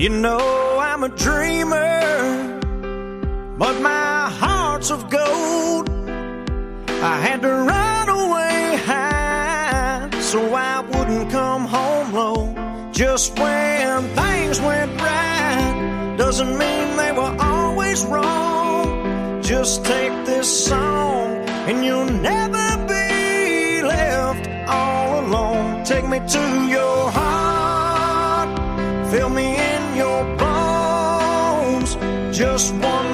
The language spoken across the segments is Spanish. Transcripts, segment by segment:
You know I'm a dreamer, but my heart's of gold. I had to run away high so I wouldn't come home low. Just when things went right doesn't mean they were always wrong. Just take this song and you'll never be left all alone. Take me to your heart, Just one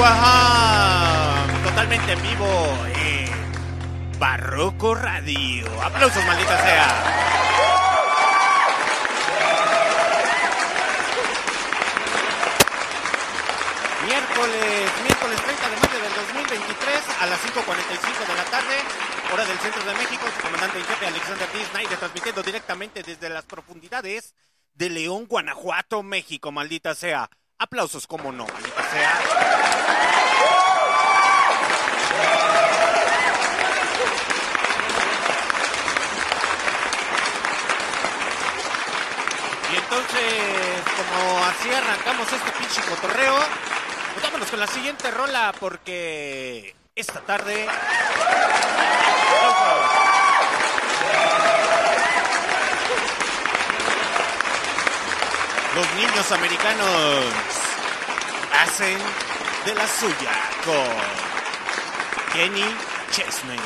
Waham, totalmente en vivo en Barroco Radio. Aplausos, maldita sea. Miércoles, miércoles 30 de mayo del 2023 a las 5.45 de la tarde, hora del centro de México, su comandante en jefe Alexander D. Transmitiendo directamente desde las profundidades de León, Guanajuato, México, maldita sea. Aplausos, como no, maldita sea. Y entonces, como así arrancamos este pinche cotorreo, pues vámonos con la siguiente rola porque esta tarde... los niños americanos hacen de la suya con Kenny Chesney.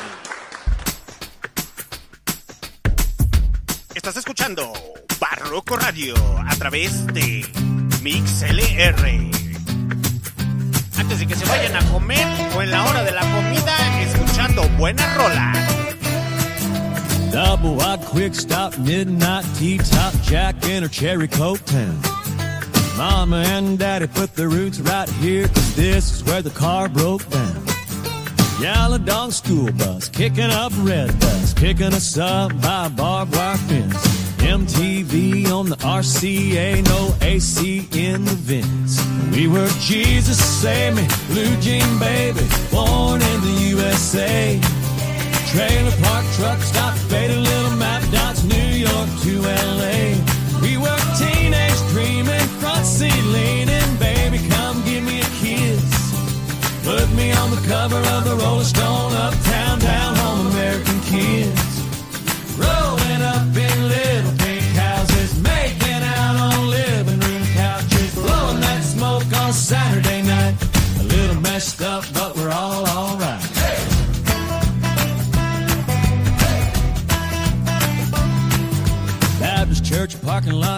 Estás escuchando Barroco Radio a través de MixLR. Antes de que se vayan a comer o en la hora de la comida, escuchando buena rola. Double wide quick stop, midnight tea top, Jack in her cherry coke town. Mama and daddy put the roots right here, cause this is where the car broke down. Dog school bus, kicking up red dust, picking us up by barbed wire fence. MTV on the RCA, no AC in the vents. We were Jesus save me, blue jean baby, born in the USA. Trailer park truck stop, faded little map dots, New York to LA. We were teenage dreaming, front seat leaning, baby, come give me a kiss. Put me on the cover of the Rolling Stone, uptown,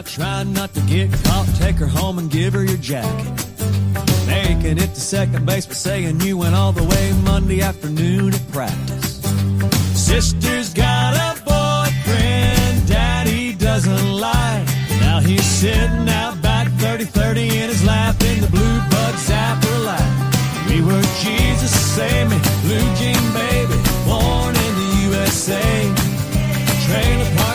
trying not to get caught. Take her home and give her your jacket. Making it to second base, but saying you went all the way Monday afternoon at practice. Sister's got a boyfriend, daddy doesn't like. Now he's sitting out back 30-30 in his lap in the blue bug zapper light. We were Jesus, save me, blue jean baby, born in the USA. Trailer park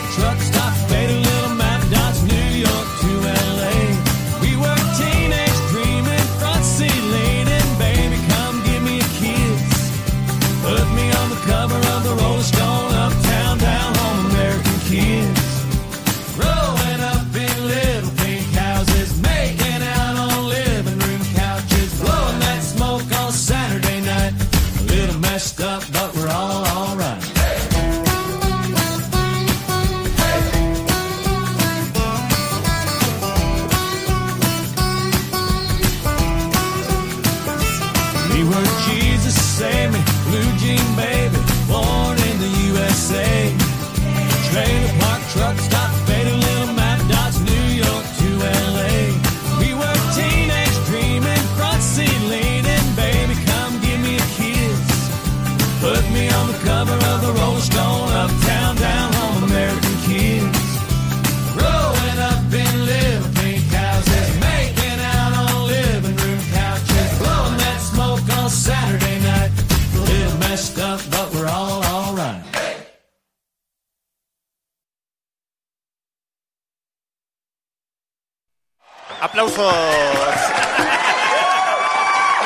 Me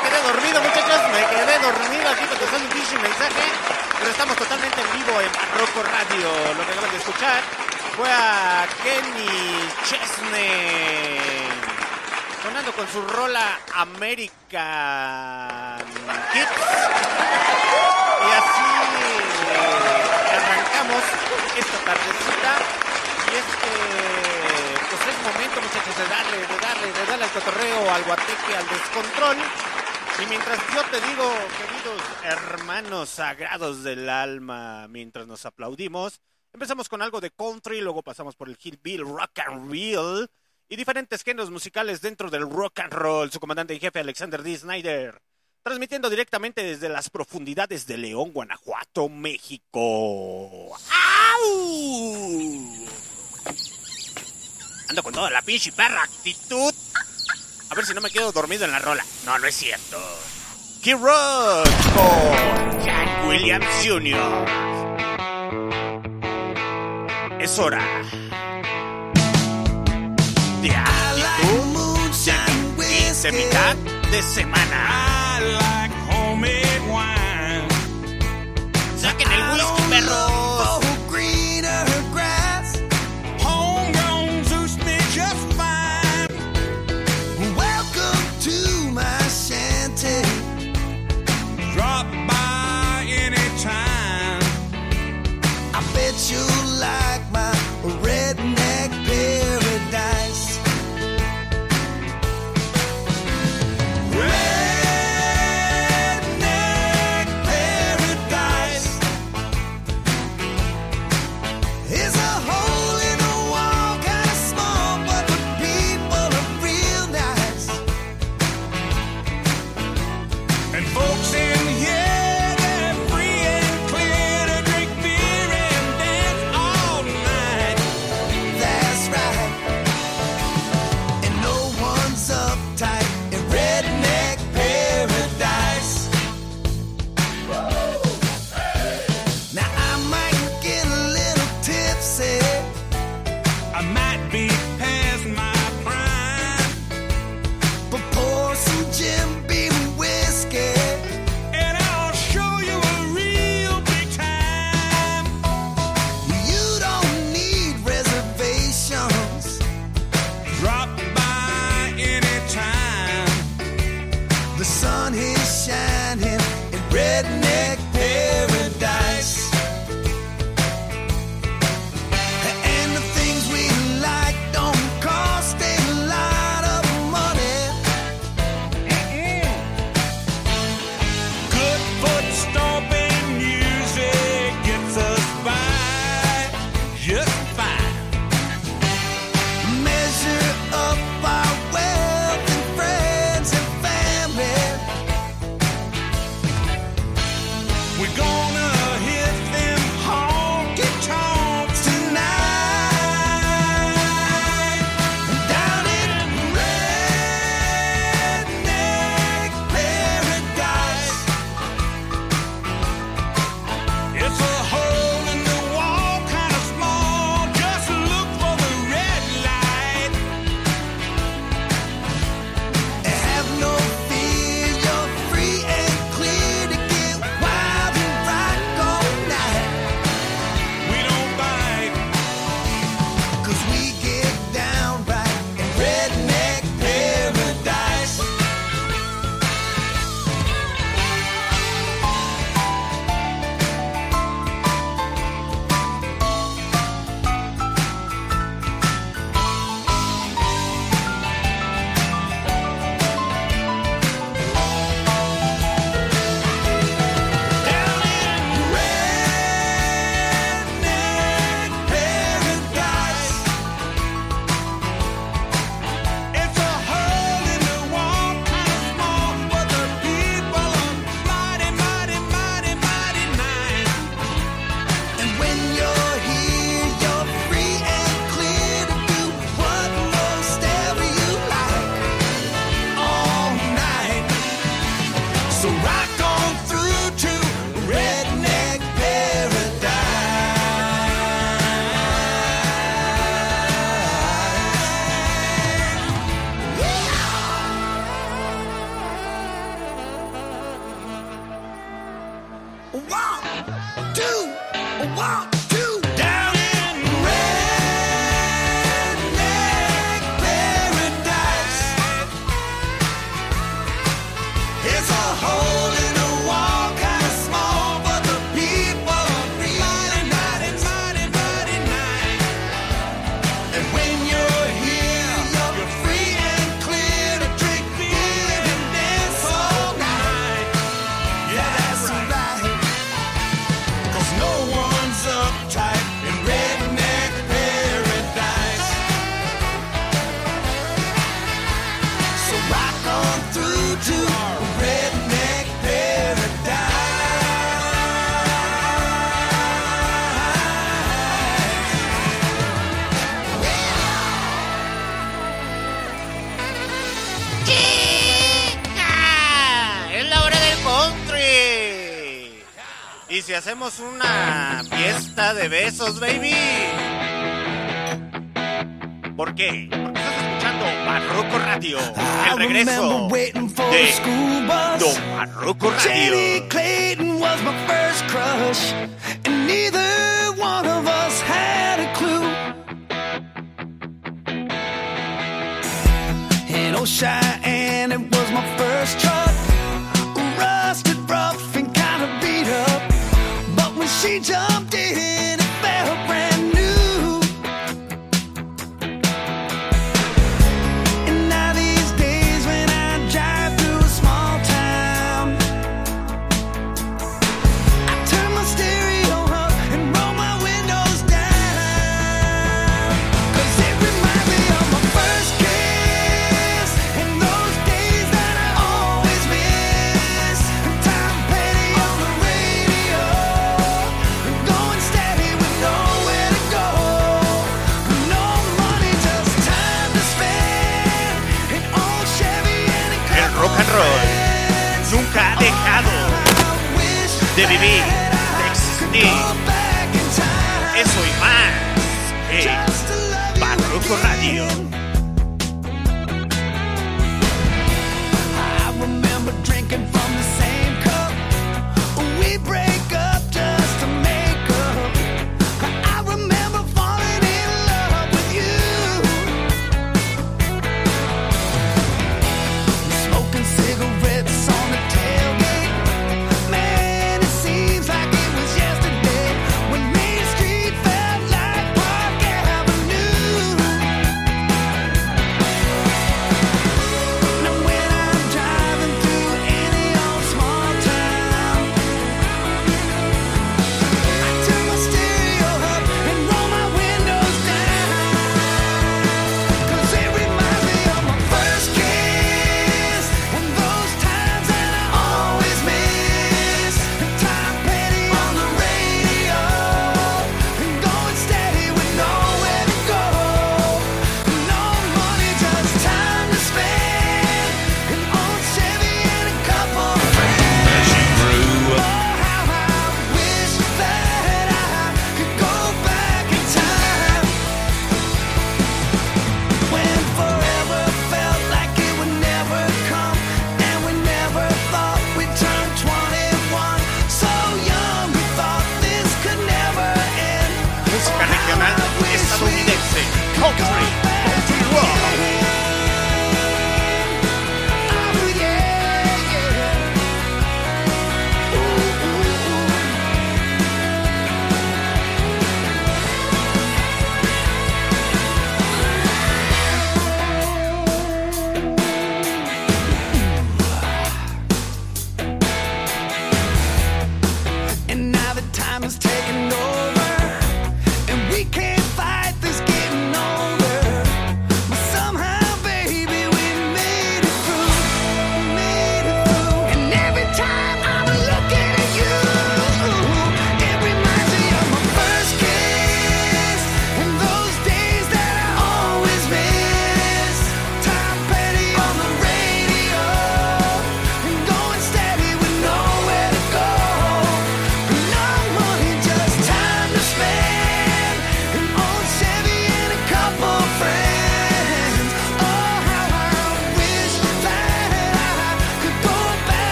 quedé dormido, muchachos. Me quedé dormido aquí contestando un pinche mensaje. Pero estamos totalmente en vivo en Barroco Radio. Lo que acaban de escuchar fue a Kenny Chesney. Sonando con su rola American Kids. Y así eh, arrancamos esta tardecita. Y es que, pues es momento, muchachos, de darle, de darle, de darle al cotorreo, al guateque, al descontrol. Y mientras yo te digo, queridos hermanos sagrados del alma, mientras nos aplaudimos, empezamos con algo de country, luego pasamos por el hillbill, rock and roll y diferentes géneros musicales dentro del rock and roll. Su comandante en jefe, Alexander D. Snyder, transmitiendo directamente desde las profundidades de León, Guanajuato, México. ¡Au! Ando con toda la pinche perra actitud. A ver si no me quedo dormido en la rola. No, no es cierto. Key Rock con Jack Williams Jr. Es hora de actitud de, de mitad de semana. Saquen el whisky, perros. de besos, baby. ¿Por qué? Porque estás escuchando Barroco Radio, el regreso de Don Barroco Radio.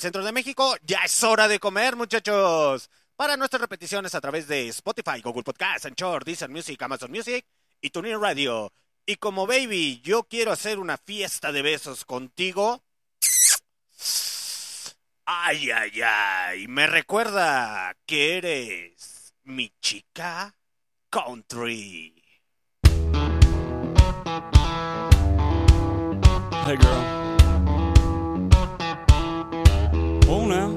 Centro de México, ya es hora de comer, muchachos. Para nuestras repeticiones a través de Spotify, Google Podcast, Anchor, Deezer Music, Amazon Music y TuneIn Radio. Y como baby, yo quiero hacer una fiesta de besos contigo. Ay, ay, ay, me recuerda que eres mi chica country. Hey, girl. Oh, now.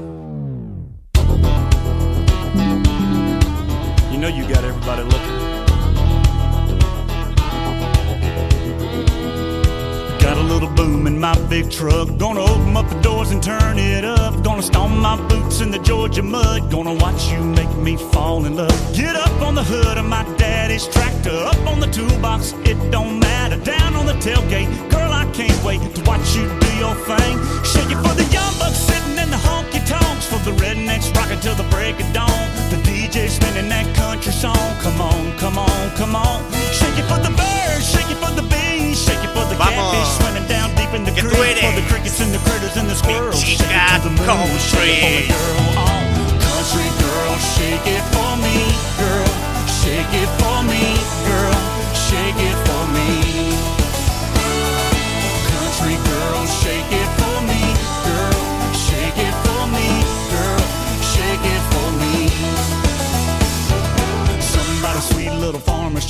You know you got everybody looking. Got a little boom in my big truck. Gonna open up the doors and turn it up. Gonna stomp my boots in the Georgia mud. Gonna watch you make me fall in love. Get up on the hood of my daddy's tractor. Up on the toolbox, it don't matter. Down tailgate, girl, I can't wait to watch you do your thing. Shake it for the young bucks sitting in the honky tonks. For the rednecks rocking till the break of dawn. The DJ spinning that country song. Come on, come on, come on. Shake it for the birds, shake it for the bees, shake it for the Vamos. catfish swimming down deep in the creek. For the crickets and the critters and the squirrels. Shake it to the moon, shake it for the girl. Oh, country girl, shake it for me, girl. Shake it for me, girl. Shake it for me.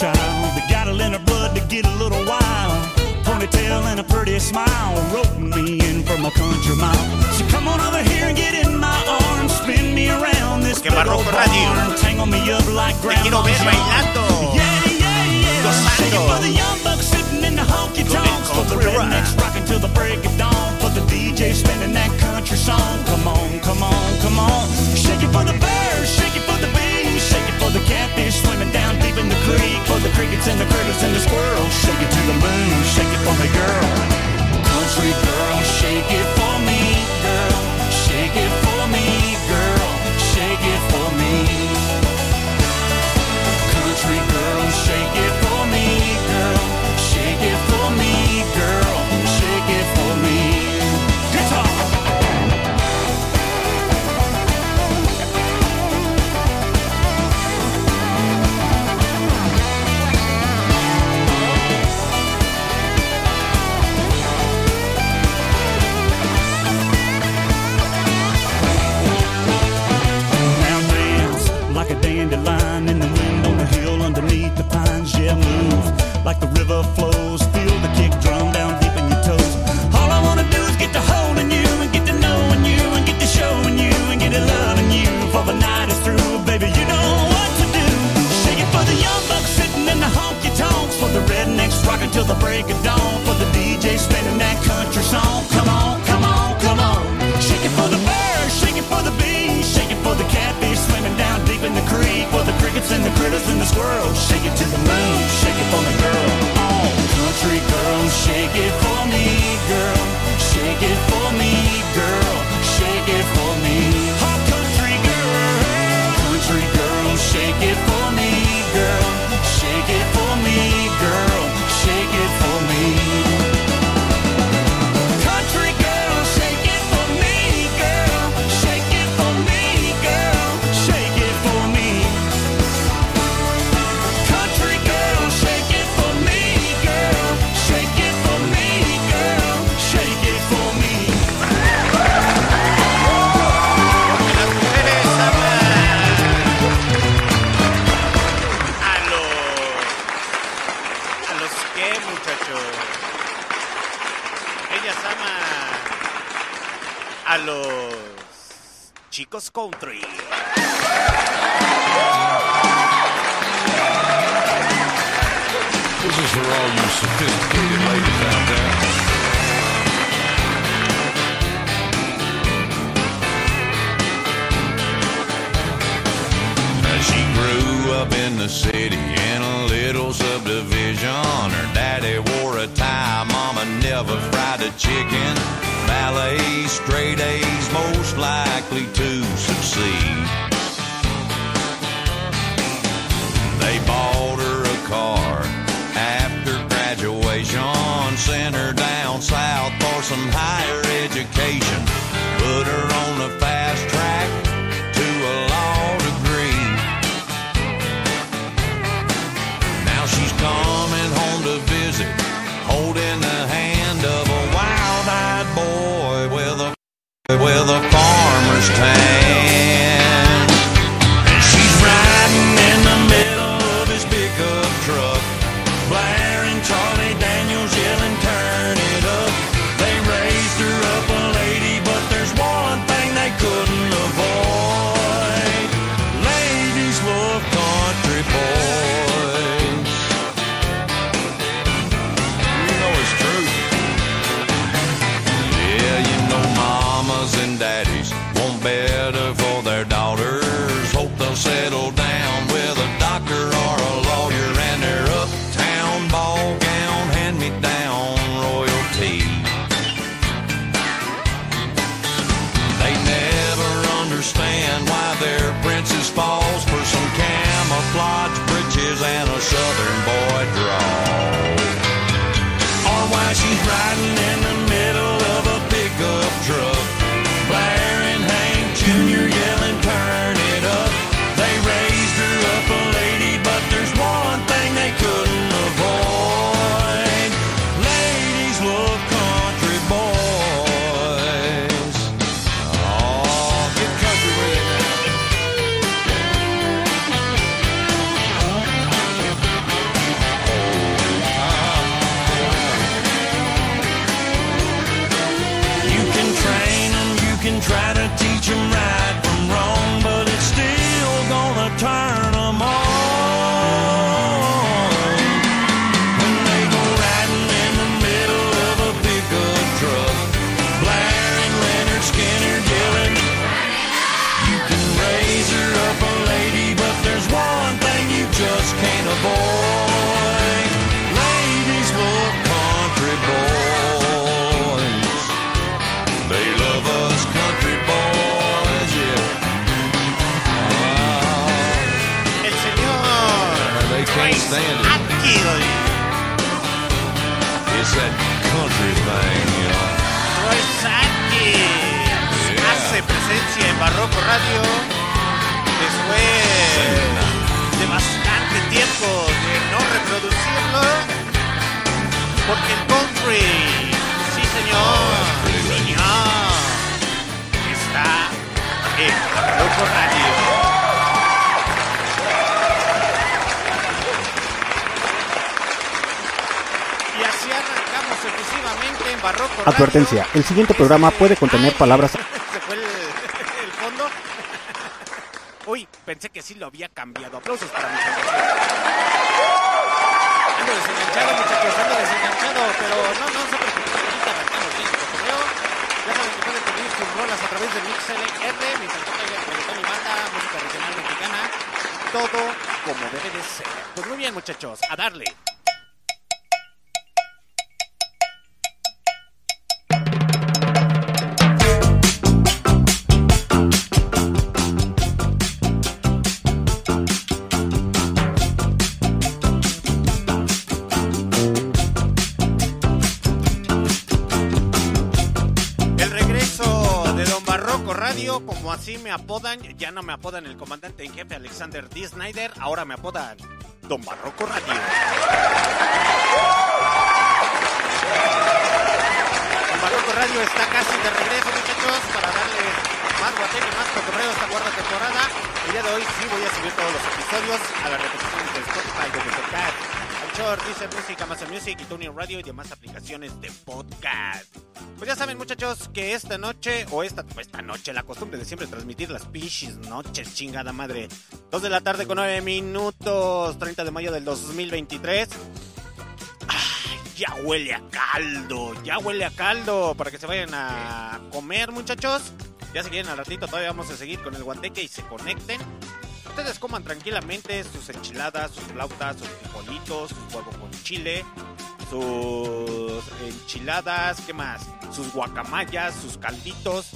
Child. That got in her blood to get a little wild. Ponytail and a pretty smile, roping me in from a country mile. So come on over here and get in my arms, spin me around this big old barn, tangle me up like Te quiero ver bailando. Yeah, yeah, yeah. Shake it for the young bucks sitting in the honky tonks. For the rednecks rocking till the break of dawn. For the DJ spinning that country song. Come on, come on, come on. Shake it for the birds, shake it for the bees, shake it for the catfish swimming down deep in the creek. For the crickets and the critters and the squirrels. Shake it to the moon, shake it for me, girl. Country girl, shake it for me, girl. Shake it for me, girl. Shake it for me. Like the river flows. Feel the kick drum down deep in your toes. All I wanna do is get to holding you and get to knowing you and get to showing you and get to loving you. For the night is through, baby, you know what to do. Shake it for the young bucks sitting in the honky tonks. For the rednecks rocking till the break of dawn. Country. Advertencia, el siguiente programa puede contener palabras Se fue el, el fondo. Uy, pensé que sí lo había cambiado. Aplausos para mi Ando desenganchado, muchachos, ando desenganchado, pero no, no se preocupen, ahorita arrancamos bien el cotorreo. Ya saben que pueden pedir sus rolas a través de MixLR, que traigan reggaetón y banda, música regional mexicana, todo como debe de ser. Pues muy bien, muchachos, a darle. Apodan, ya no me apodan el comandante en jefe Alexander D. Snyder, ahora me apodan Don Barroco Radio. Don Barroco Radio está casi de regreso, muchachos, para darles más guateque, más cotorreo esta cuarta temporada. El día de hoy sí voy a subir todos los episodios a las repeticiones de Spotify, de Podcast, Anchor, Deezer Music, Amazon Music y Tuning Radio y demás aplicaciones de podcast. Pues ya saben, muchachos, que esta noche, o esta, esta la costumbre de siempre transmitir las pichis noches, chingada madre. 2 de la tarde con 9 minutos, 30 de mayo del 2023. Ay, ya huele a caldo, ya huele a caldo para que se vayan a comer, muchachos. Ya se quieren al ratito, todavía vamos a seguir con el guanteque y se conecten. Ustedes coman tranquilamente sus enchiladas, sus flautas, sus frijolitos, sus huevos con chile, sus enchiladas, ¿qué más? Sus guacamayas, sus calditos.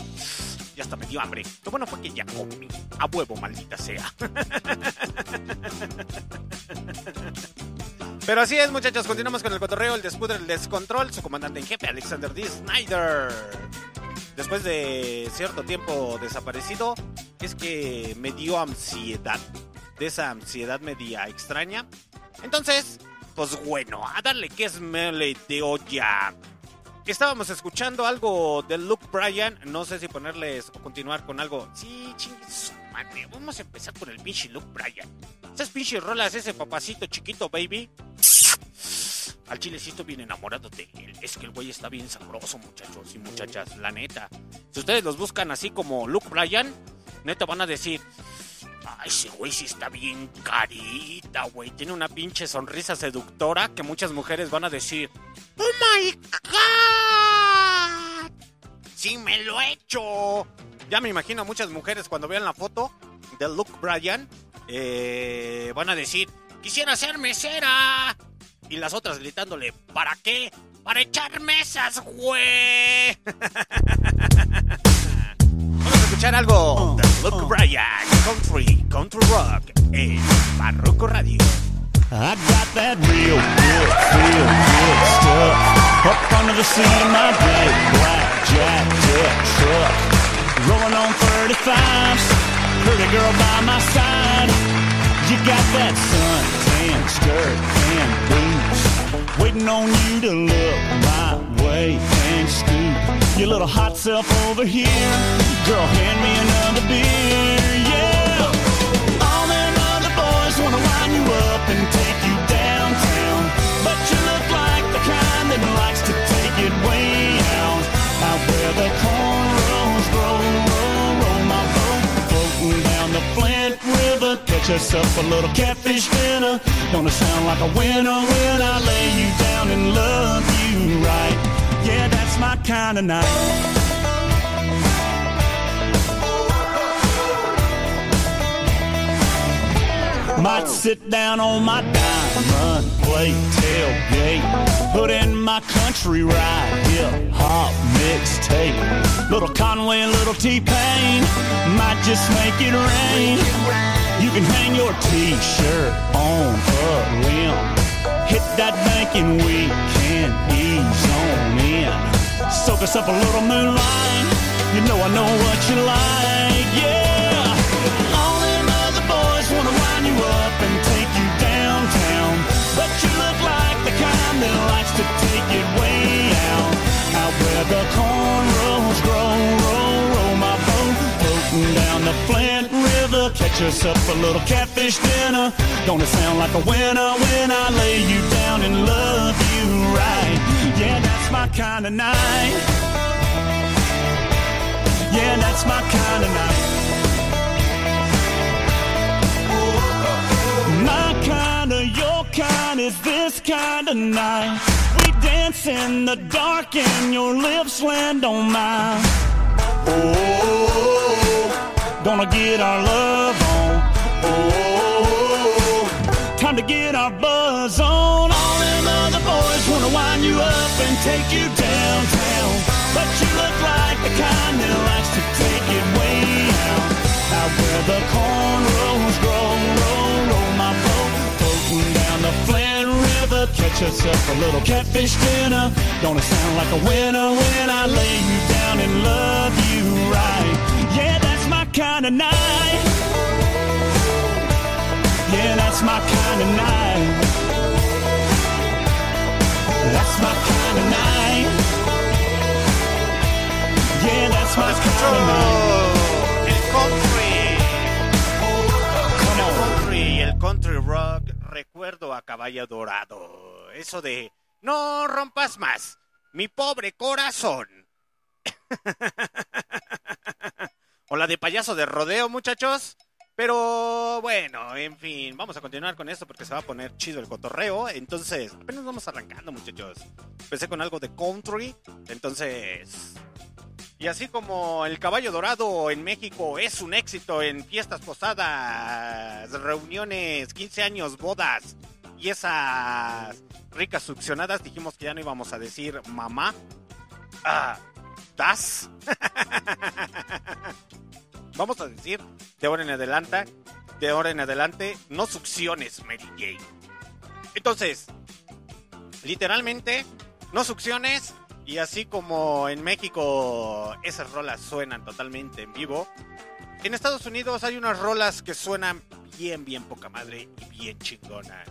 Ya hasta me dio hambre. Lo bueno fue que ya comí. A huevo, maldita sea. Pero así es, muchachos. Continuamos con el cotorreo, el despudre, el descontrol. Su comandante en jefe, Alexander D. Snyder. Después de cierto tiempo desaparecido, es que me dio ansiedad. De esa ansiedad media extraña. Entonces, pues bueno, a darle que es mele de olla. Estábamos escuchando algo de Luke Bryan. No sé si ponerles o continuar con algo. Sí, chingue su madre. Vamos a empezar con el pinche Luke Bryan. Esas pinches rolas, ese papacito chiquito, baby. Al chile sí estoy bien enamorado de él. Es que el güey está bien sabroso, muchachos y muchachas. La neta. Si ustedes los buscan así como Luke Bryan, neta van a decir. Ay, ese güey sí está bien carita, güey. Tiene una pinche sonrisa seductora que muchas mujeres van a decir. ¡Oh my God! ¡Sí me lo he hecho! Ya me imagino muchas mujeres cuando vean la foto de Luke Bryan. eh, van a decir: ¡Quisiera ser mesera! Y las otras gritándole: ¿Para qué? ¡Para echar mesas, güey! Vamos a escuchar algo de Luke Bryan, Country, Country Rock, en Barroco Radio. I got that real good, feel good stuff up under the seat of my big black jacked up truck. Rolling on 35s, pretty girl by my side. You got that suntan skirt and boots, waiting on you to look my way and scoot your little hot self over here. Girl, hand me another beer, yeah. All them other boys wanna wind you up and take Us up a little catfish dinner. Gonna sound like a winner when I lay you down and love you right. Yeah, that's my kind of night. Might sit down on my diamond plate tailgate. Put in my country ride, hip hop mixtape. Little Conway, and little T-Pain. Might just make it rain. You can hang your t-shirt on a limb. Hit that bank and we can ease on in. Soak us up a little moonlight. You know I know what you like, yeah. All them other boys wanna wind you up and take you downtown. But you look like the kind that likes to take it way out. Out where the cornrows grow, roll, roll my boat. Floating down the Flint Catch up a little catfish dinner. Gonna sound like a winner when I lay you down and love you right. Yeah, that's my kind of night. Yeah, that's my kind of night. My kind of, your kind is this kind of night. We dance in the dark and your lips land on mine. Oh, gonna get our love on. Oh, time to get our buzz on. All them other boys wanna wind you up and take you downtown. But you look like the kind that likes to take it way out. Out where the cornrows grow, roll, roll my boat. Floating down the Flint River, catch up a little catfish dinner. Gonna sound like a winner when I lay you down and love you right. Yeah, kind of night. Yeah, that's my kind of night. That's my kind of night. Yeah, that's my kind of night. el country. El country el country rock. Recuerdo a Caballo Dorado. Eso de no rompas más. Mi pobre corazón. o la de payaso de rodeo, muchachos. Pero bueno, en fin, vamos a continuar con esto porque se va a poner chido el cotorreo. Entonces, apenas vamos arrancando, muchachos. Empecé con algo de country. Entonces, y así como el caballo dorado en México es un éxito en fiestas posadas, reuniones, 15 años, bodas y esas ricas succionadas. Dijimos que ya no íbamos a decir mamá. Ah, das. Vamos a decir de ahora en adelante, de ahora en adelante, no succiones, Mary Jane. Entonces, literalmente, no succiones. Y así como en México esas rolas suenan totalmente en vivo, en Estados Unidos hay unas rolas que suenan bien, bien poca madre y bien chingonas.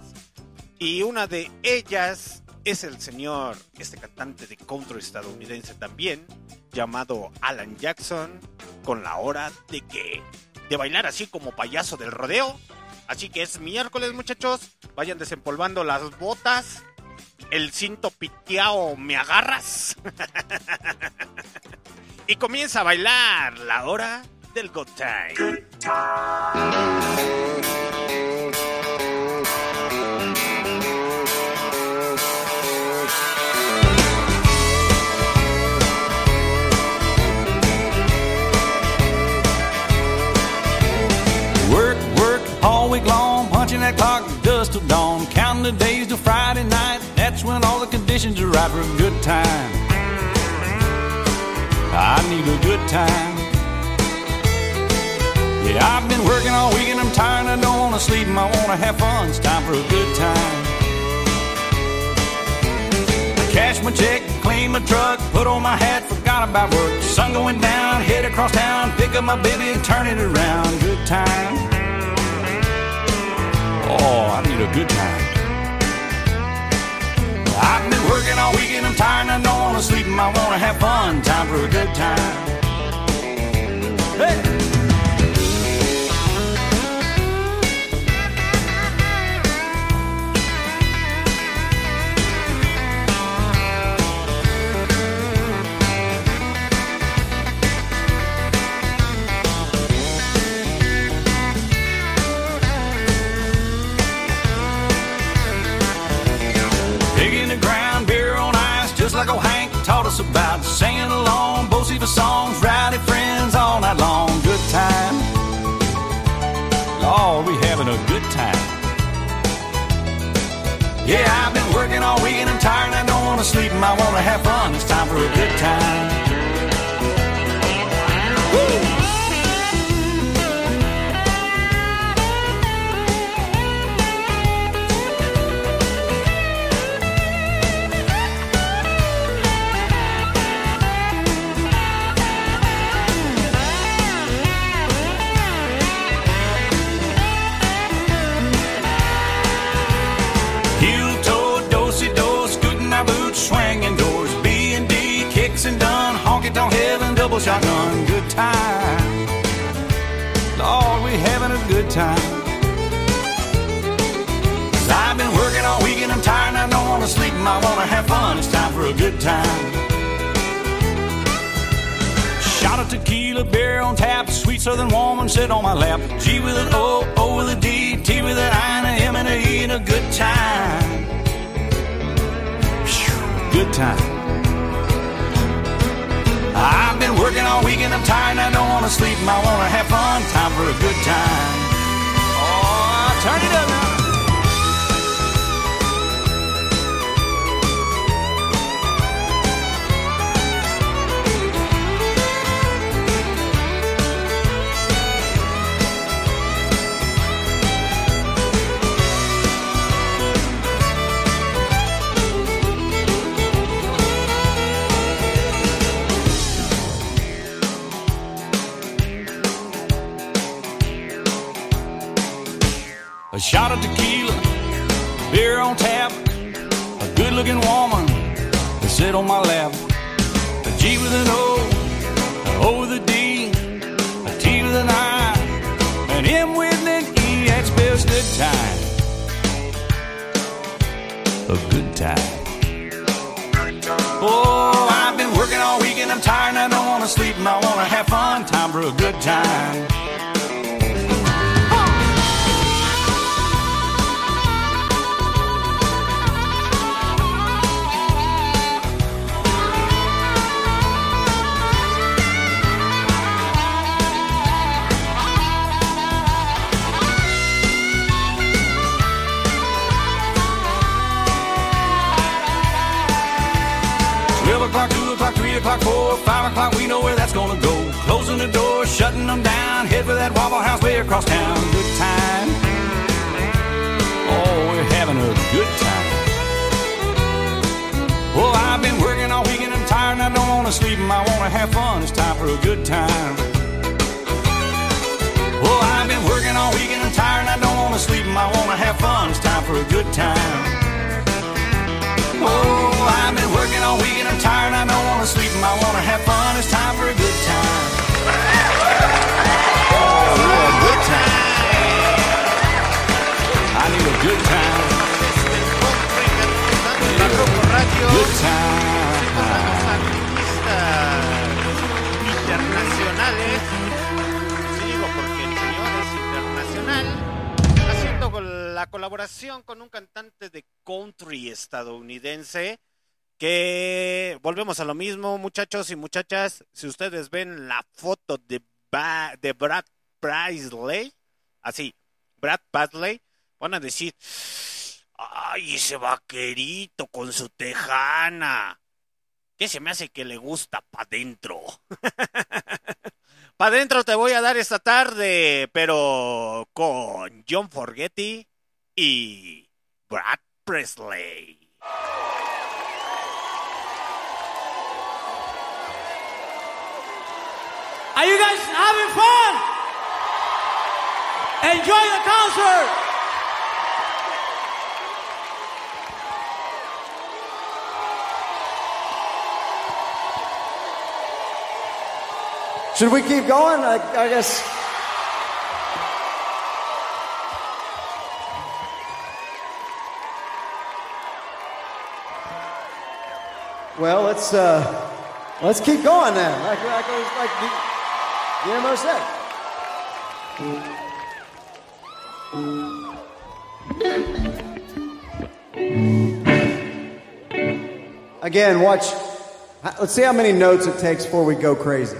Y una de ellas es el señor, este cantante de country estadounidense también, llamado Alan Jackson, con la hora de que de bailar así como payaso del rodeo. Así que es miércoles, muchachos. Vayan desempolvando las botas. El cinto piteado, ¿me agarras? y comienza a bailar la hora del good time. Work, till dawn, counting the days till Friday night. That's when all the conditions are right for a good time. I need a good time. Yeah, I've been working all week and I'm tired. I don't wanna sleep I wanna have fun. It's time for a good time. Cash my check, clean my truck, put on my hat, forgot about work. Sun going down, head across town, pick up my baby and turn it around. Good time. Oh, I need a good time. I've been working all week and I'm tired and I don't wanna sleep and I wanna have fun. Time for a good time. Hey! About. Singing along, both the songs, rowdy friends all night long. Good time. Lord, we having a good time. Yeah, I've been working all week and I'm tired and I don't want to sleep and I want to have fun. It's time for a good time. Double shotgun, good time. Lord, we having a good time. i I've been working all week and I'm tired and I don't wanna sleep and I wanna have fun. It's time for a good time. Shot of tequila, beer on tap, sweet southern woman sit on my lap. G with an O, O with a D, T with an I and a M and a E and a good time. Good time. I've been working all week and I'm tired and I don't wanna sleep and I wanna have fun. Time for a good time. Oh, turn it up now. Looking woman to sit on my lap. A G with an O, O with a D, a T with an I, an M with an E, that spells good time. A good time. Oh, I've been working all week and I'm tired and I don't wanna sleep and I wanna have fun. Time for a good time. like we know where that's gonna go. Closing the door, shutting them down. Head for that Waffle House way across town. Good time. Oh, we're having a good time. Well, I've been working all week and I'm tired and I don't wanna sleep. I wanna have fun. It's time for a good time. Well, I've been working all week and I'm tired and I don't wanna sleep. I wanna have fun. It's time for a good time. Oh, I've been working all weekend. I'm tired I don't want to sleep. and I want to have fun. It's time for a good time. Oh, yeah, good time. I need a good time. Desde el country, cantando en Barroco Radio. Good time. internacionales. La colaboración con un cantante de country estadounidense. Que volvemos a lo mismo, muchachos y muchachas. Si ustedes ven la foto de, Brad Paisley, así, Brad Paisley, van a decir, ay, ese vaquerito con su tejana. ¿Qué se me hace que le gusta pa' dentro? pa' dentro te voy a dar esta tarde, pero con John Forgetti y Brad Presley. Are you guys having fun? Enjoy the concert. Should we keep going? I, I guess. Well, let's uh, let's keep going then. Like like like Guillermo said. Again, watch. Let's see how many notes it takes before we go crazy.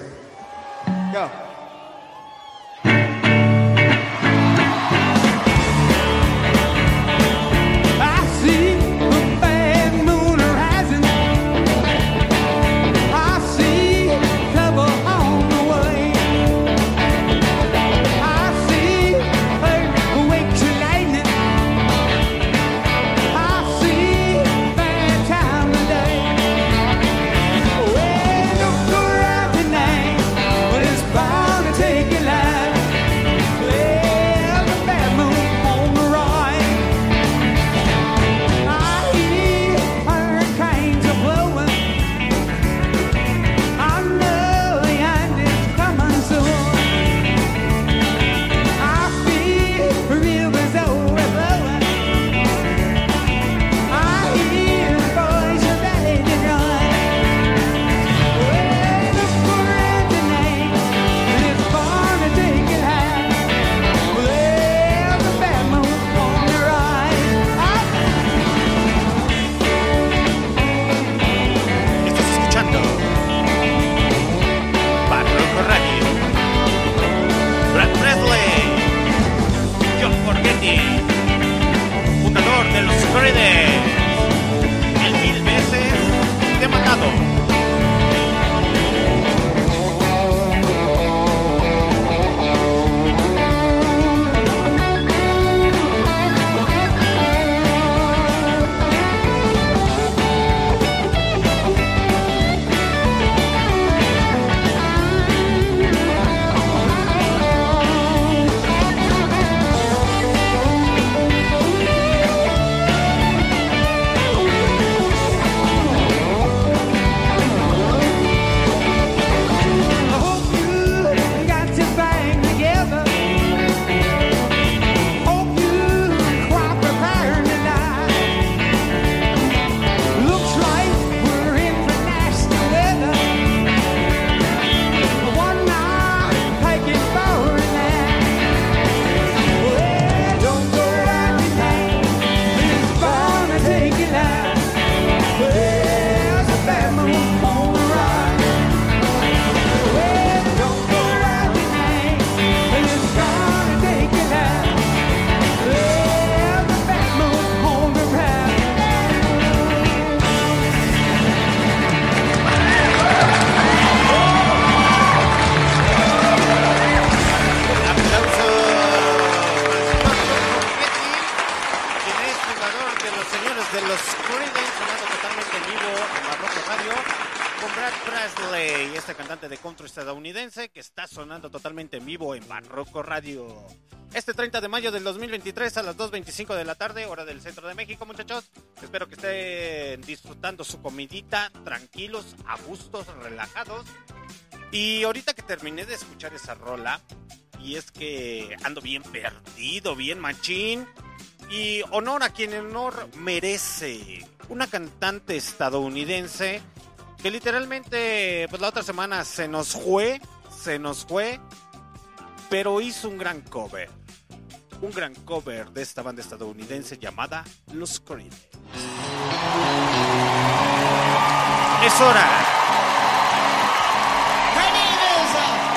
Sonando totalmente en vivo en Barroco Radio. Este 30 de mayo del 2023 a las 2.25 de la tarde, hora del centro de México, muchachos. Espero que estén disfrutando su comidita, tranquilos, a gustos, relajados. Y ahorita que terminé de escuchar esa rola, y es que ando bien perdido, bien machín. Y honor a quien honor merece. Una cantante estadounidense que literalmente, pues la otra semana se nos fue, se nos fue, pero hizo un gran cover. Un gran cover de esta banda estadounidense llamada Los Creedence. Es hora,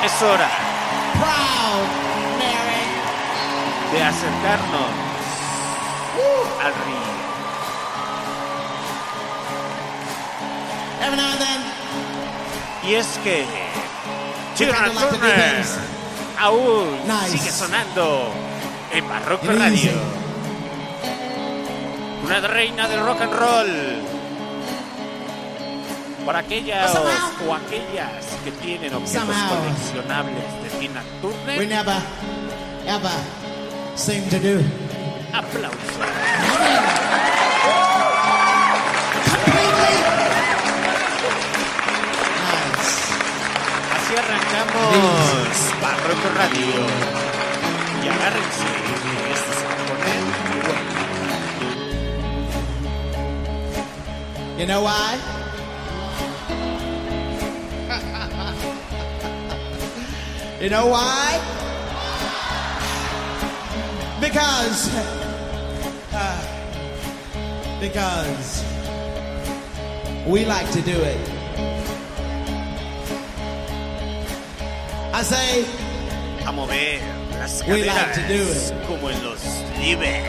es hora de acercarnos al río. Y es que We do Turner things aún nice. sigue sonando en Barroco Radio. Una reina del rock and roll. Para aquellas o aquellas que tienen objetos coleccionables de Tina we Turner, never, ever seem to do. aplausos. Arrancamos Barroco Radio. Y agárrense, esto se va a poner bueno. You know why? you know why? Because. uh, because we like to do it. I say, a mover las We like to do it. como en los libres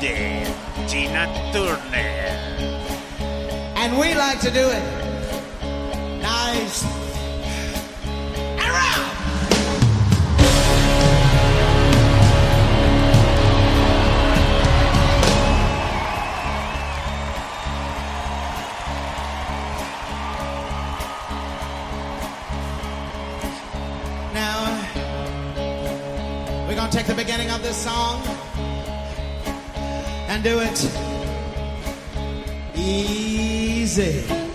de Tina Turner. and we like to do it. Nice. Do it easy.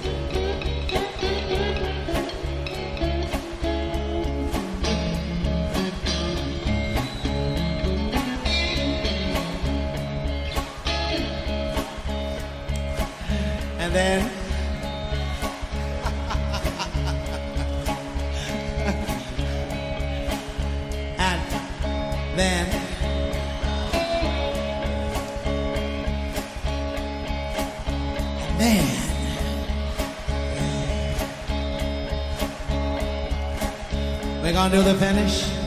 We're gonna do the finish.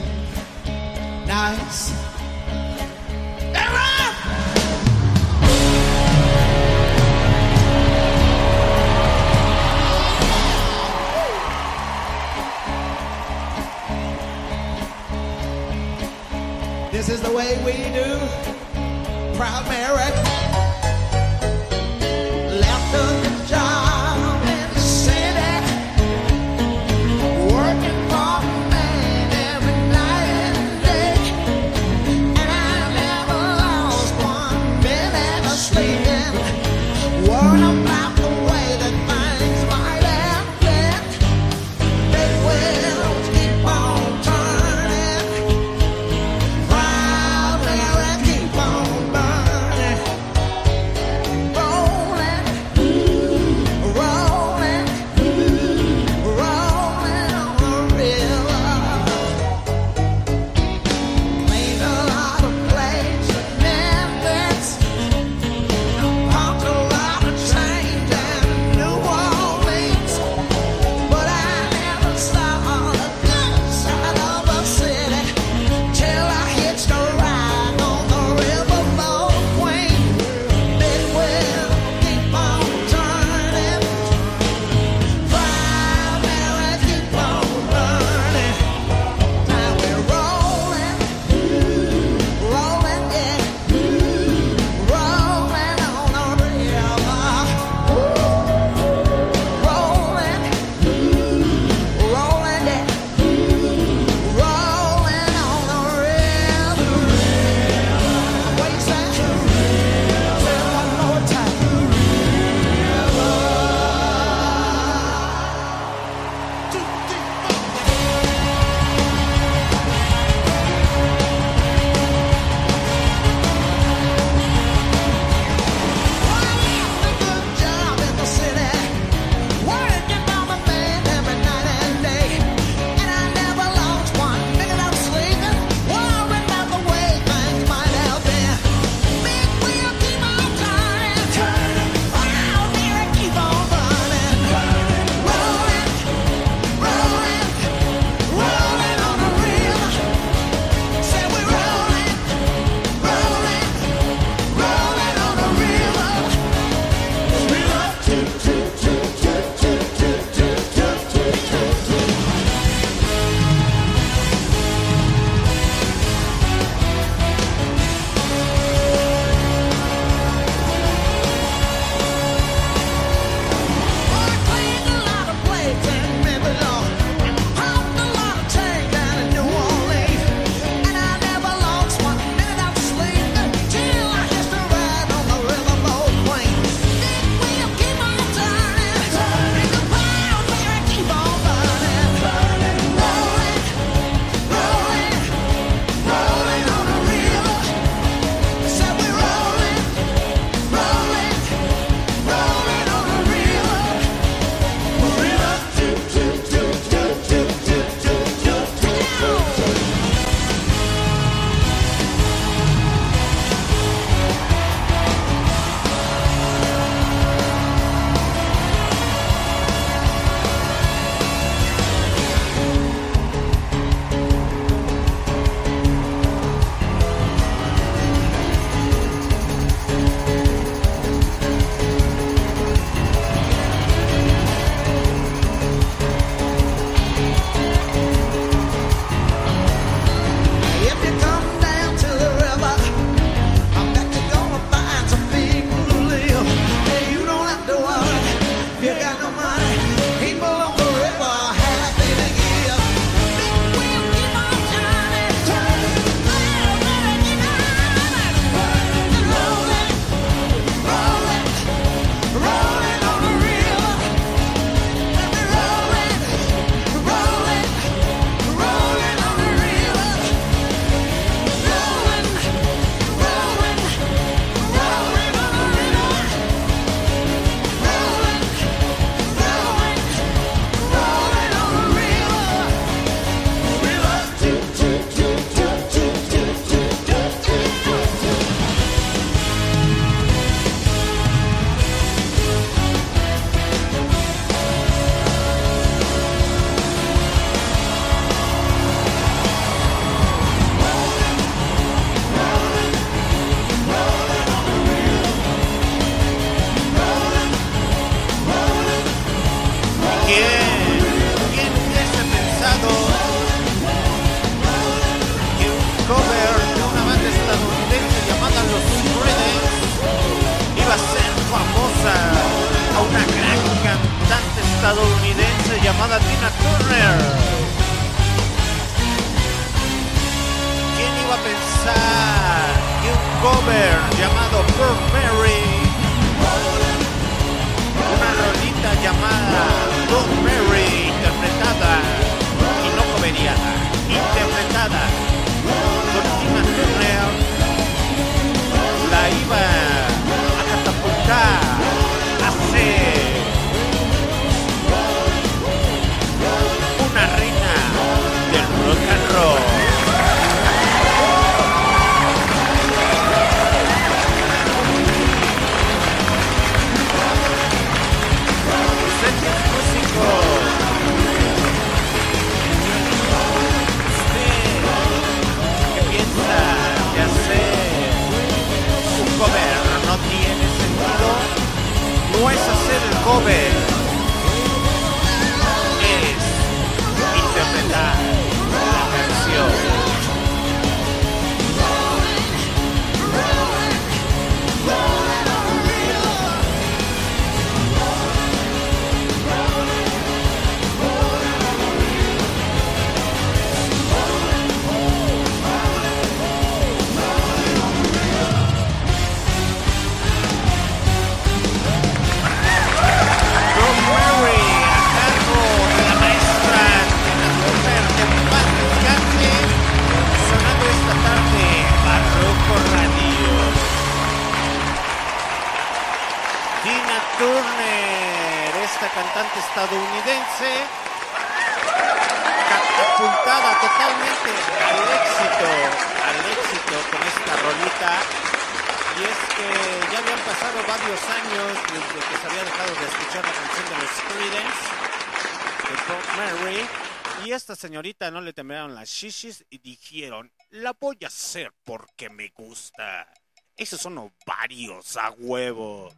Shishis y dijeron, la voy a hacer porque me gusta. Esos son ovarios a huevo.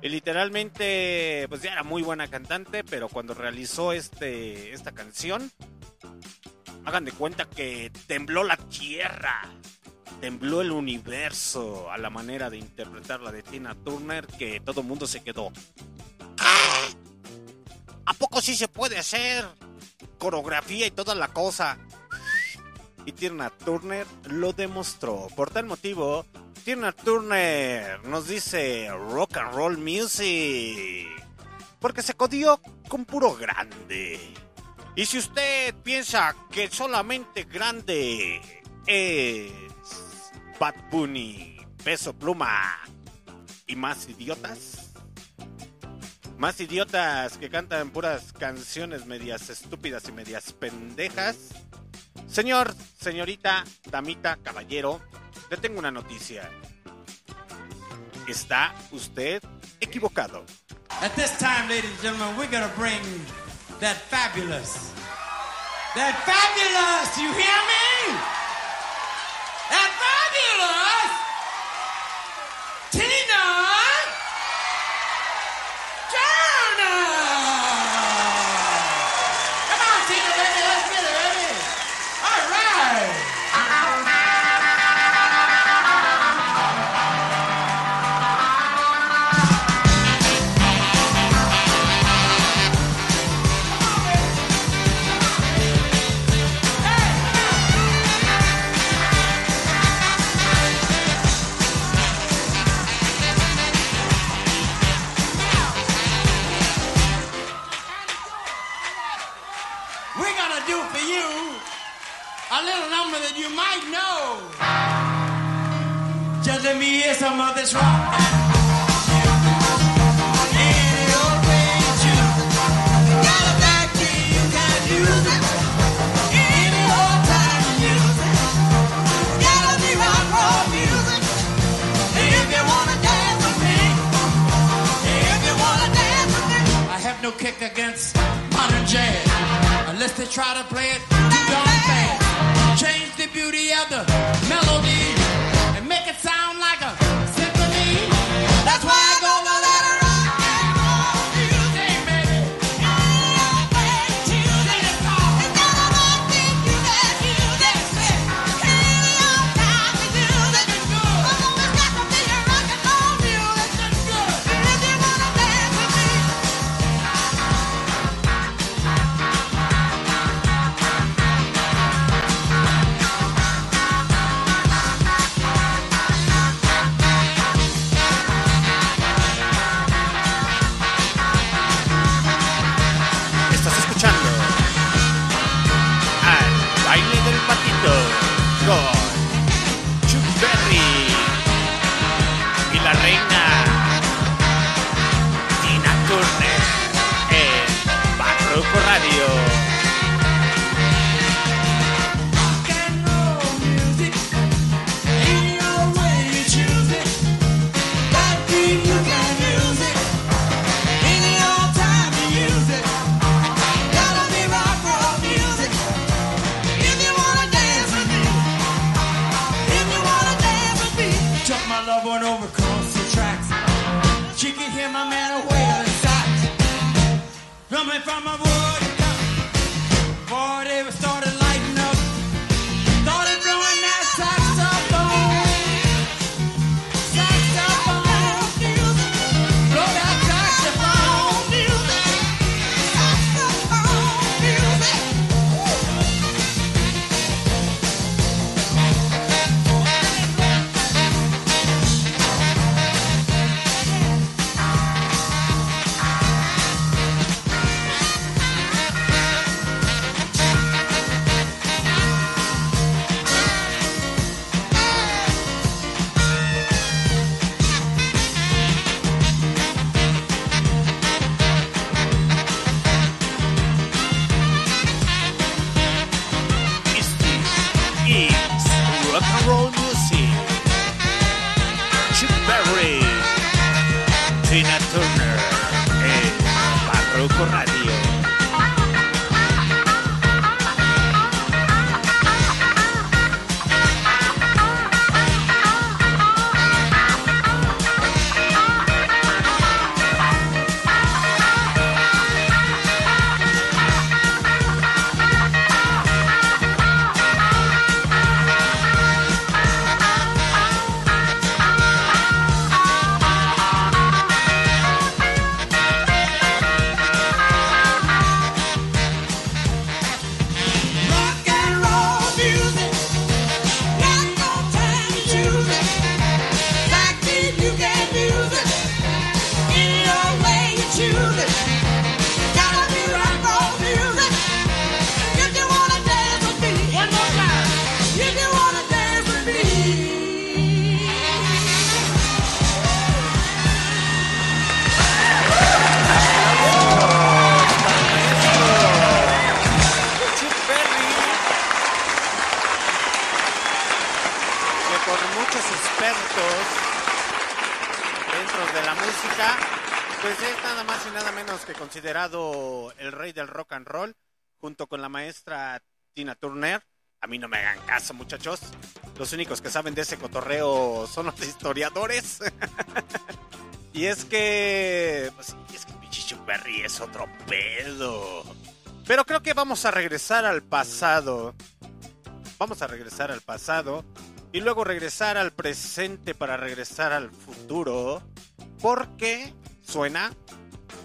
Y literalmente, pues ya era muy buena cantante, pero cuando realizó este, esta canción, hagan de cuenta que tembló la tierra tembló el universo a la manera de interpretar la de Tina Turner que todo el mundo se quedó. ¿A poco sí se puede hacer coreografía y toda la cosa? Y Tina Turner lo demostró. Por tal motivo, Tina Turner nos dice rock and roll music. Porque se codió con puro grande. Y si usted piensa que solamente grande es Bad Bunny, Peso Pluma y más idiotas. Más idiotas que cantan puras canciones medias estúpidas y medias pendejas. Señor, señorita, damita, caballero, le tengo una noticia. Está usted equivocado. At this time, ladies and gentlemen, we're gonna bring that fabulous, that fabulous, you hear me? That fabulous Tina Turner. Me. If you wanna dance with me. I have no kick against modern jazz. Unless they try to play it Huh. el rey del rock and roll, junto con la maestra Tina Turner. A mí no me hagan caso, muchachos. Los únicos que saben de ese cotorreo son los historiadores. y es que. Pues, es que Berry es otro pedo. Pero creo que vamos a regresar al pasado. Vamos a regresar al pasado. Y luego regresar al presente para regresar al futuro. Porque suena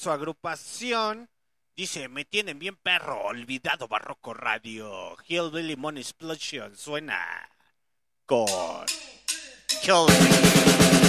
su agrupación dice, me tienen bien perro, olvidado Barroco Radio. Hillbilly Money Explosion suena con Kill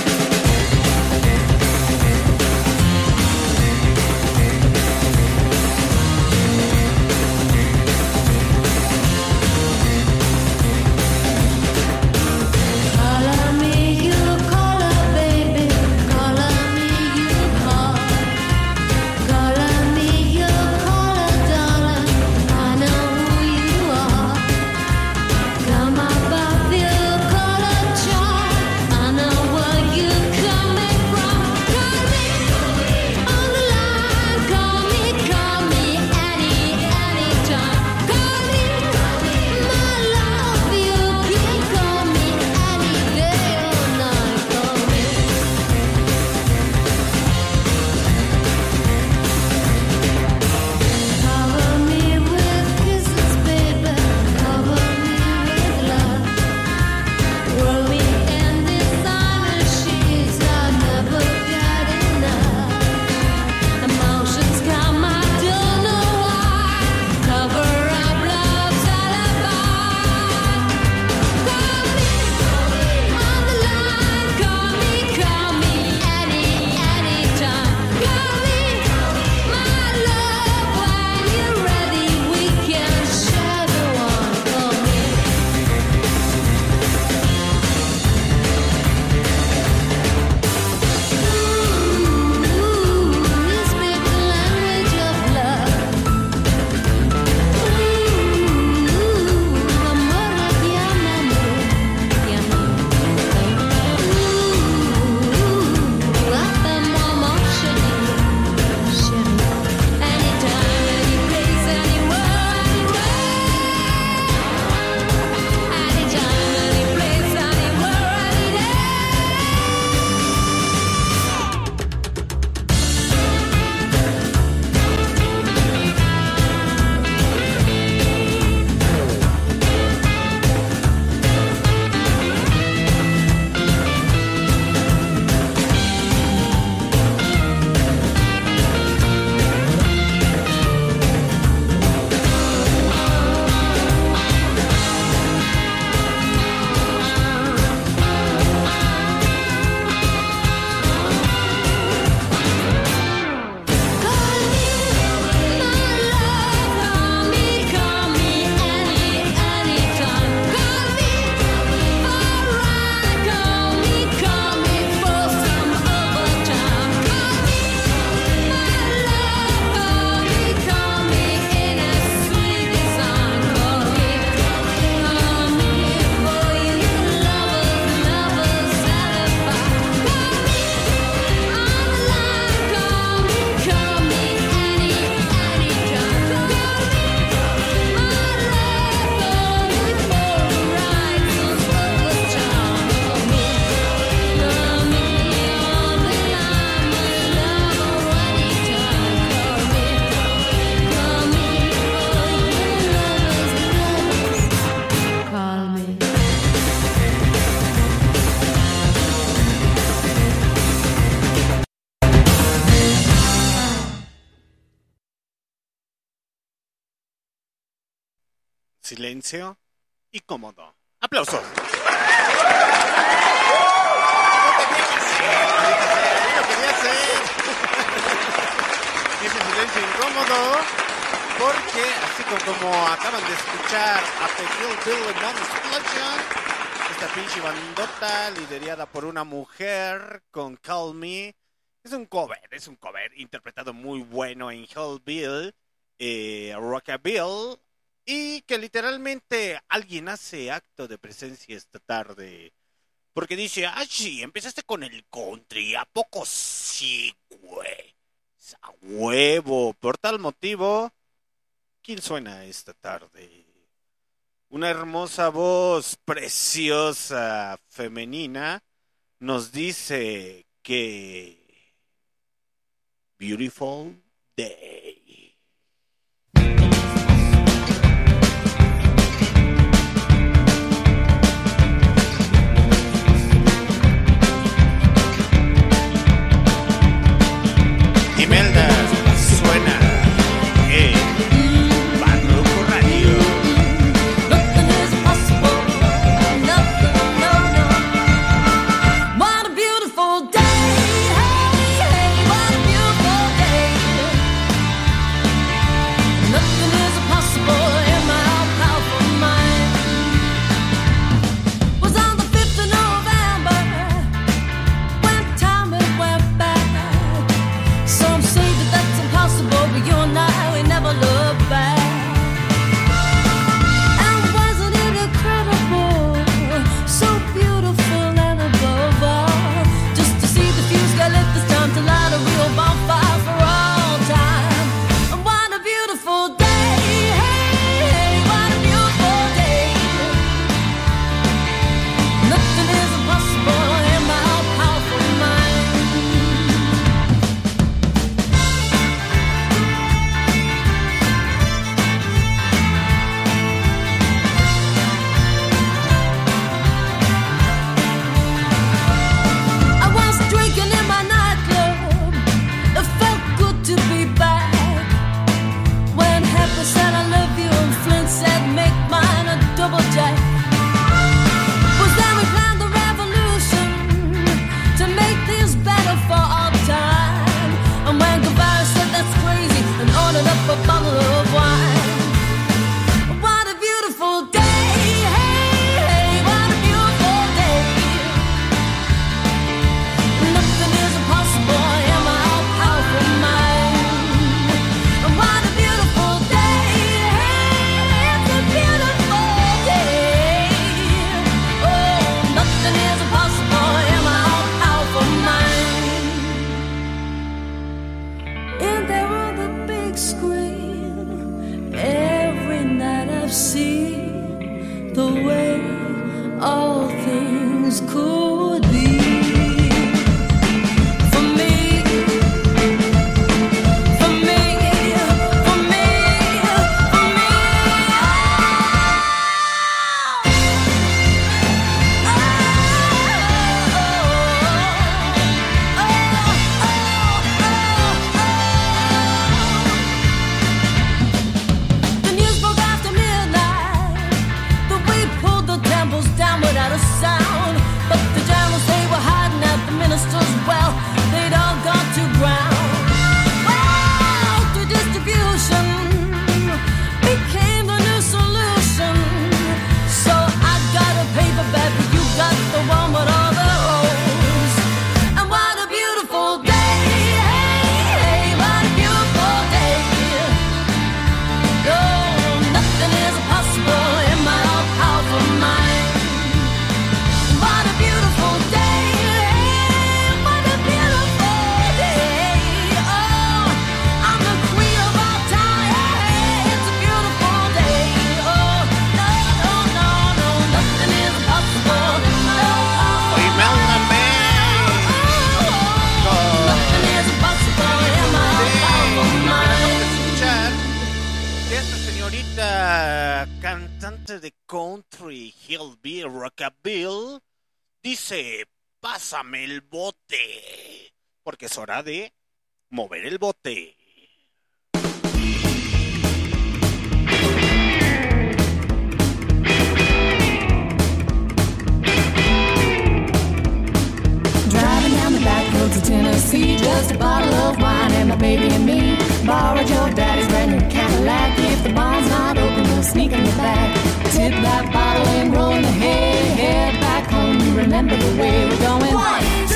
Silencio y cómodo. ¡Aplausos! Ese silencio incómodo porque así como, acaban de escuchar a Hillbilly Mom Explosion, esta pinche bandota liderada por una mujer con Call Me, es un cover, es un cover interpretado muy bueno en Hillbill, eh, Rockabill, y que literalmente alguien hace acto de presencia esta tarde. Porque dice, ah, sí, empezaste con el country, ¿a poco sí, güey? A huevo. Por tal motivo, ¿quién suena esta tarde? Una hermosa voz preciosa, femenina, nos dice que... Beautiful Day. Hillbilly Rockabill dice, pásame el bote, porque es hora de mover el bote. to Tennessee, just a bottle of wine and my baby and me. Borrowed your daddy's brand new Cadillac. If the barn's not open, we'll sneak in the back. Tip that bottle and roll the head. Head back home. You remember the way we're going. One.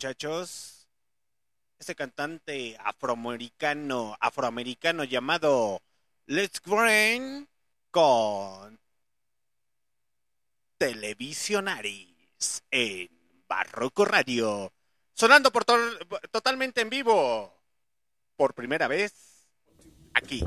Muchachos? Ese cantante afroamericano, afroamericano llamado Let's Grind con Televisionaris en Barroco Radio. Sonando por to- totalmente en vivo. Por primera vez aquí.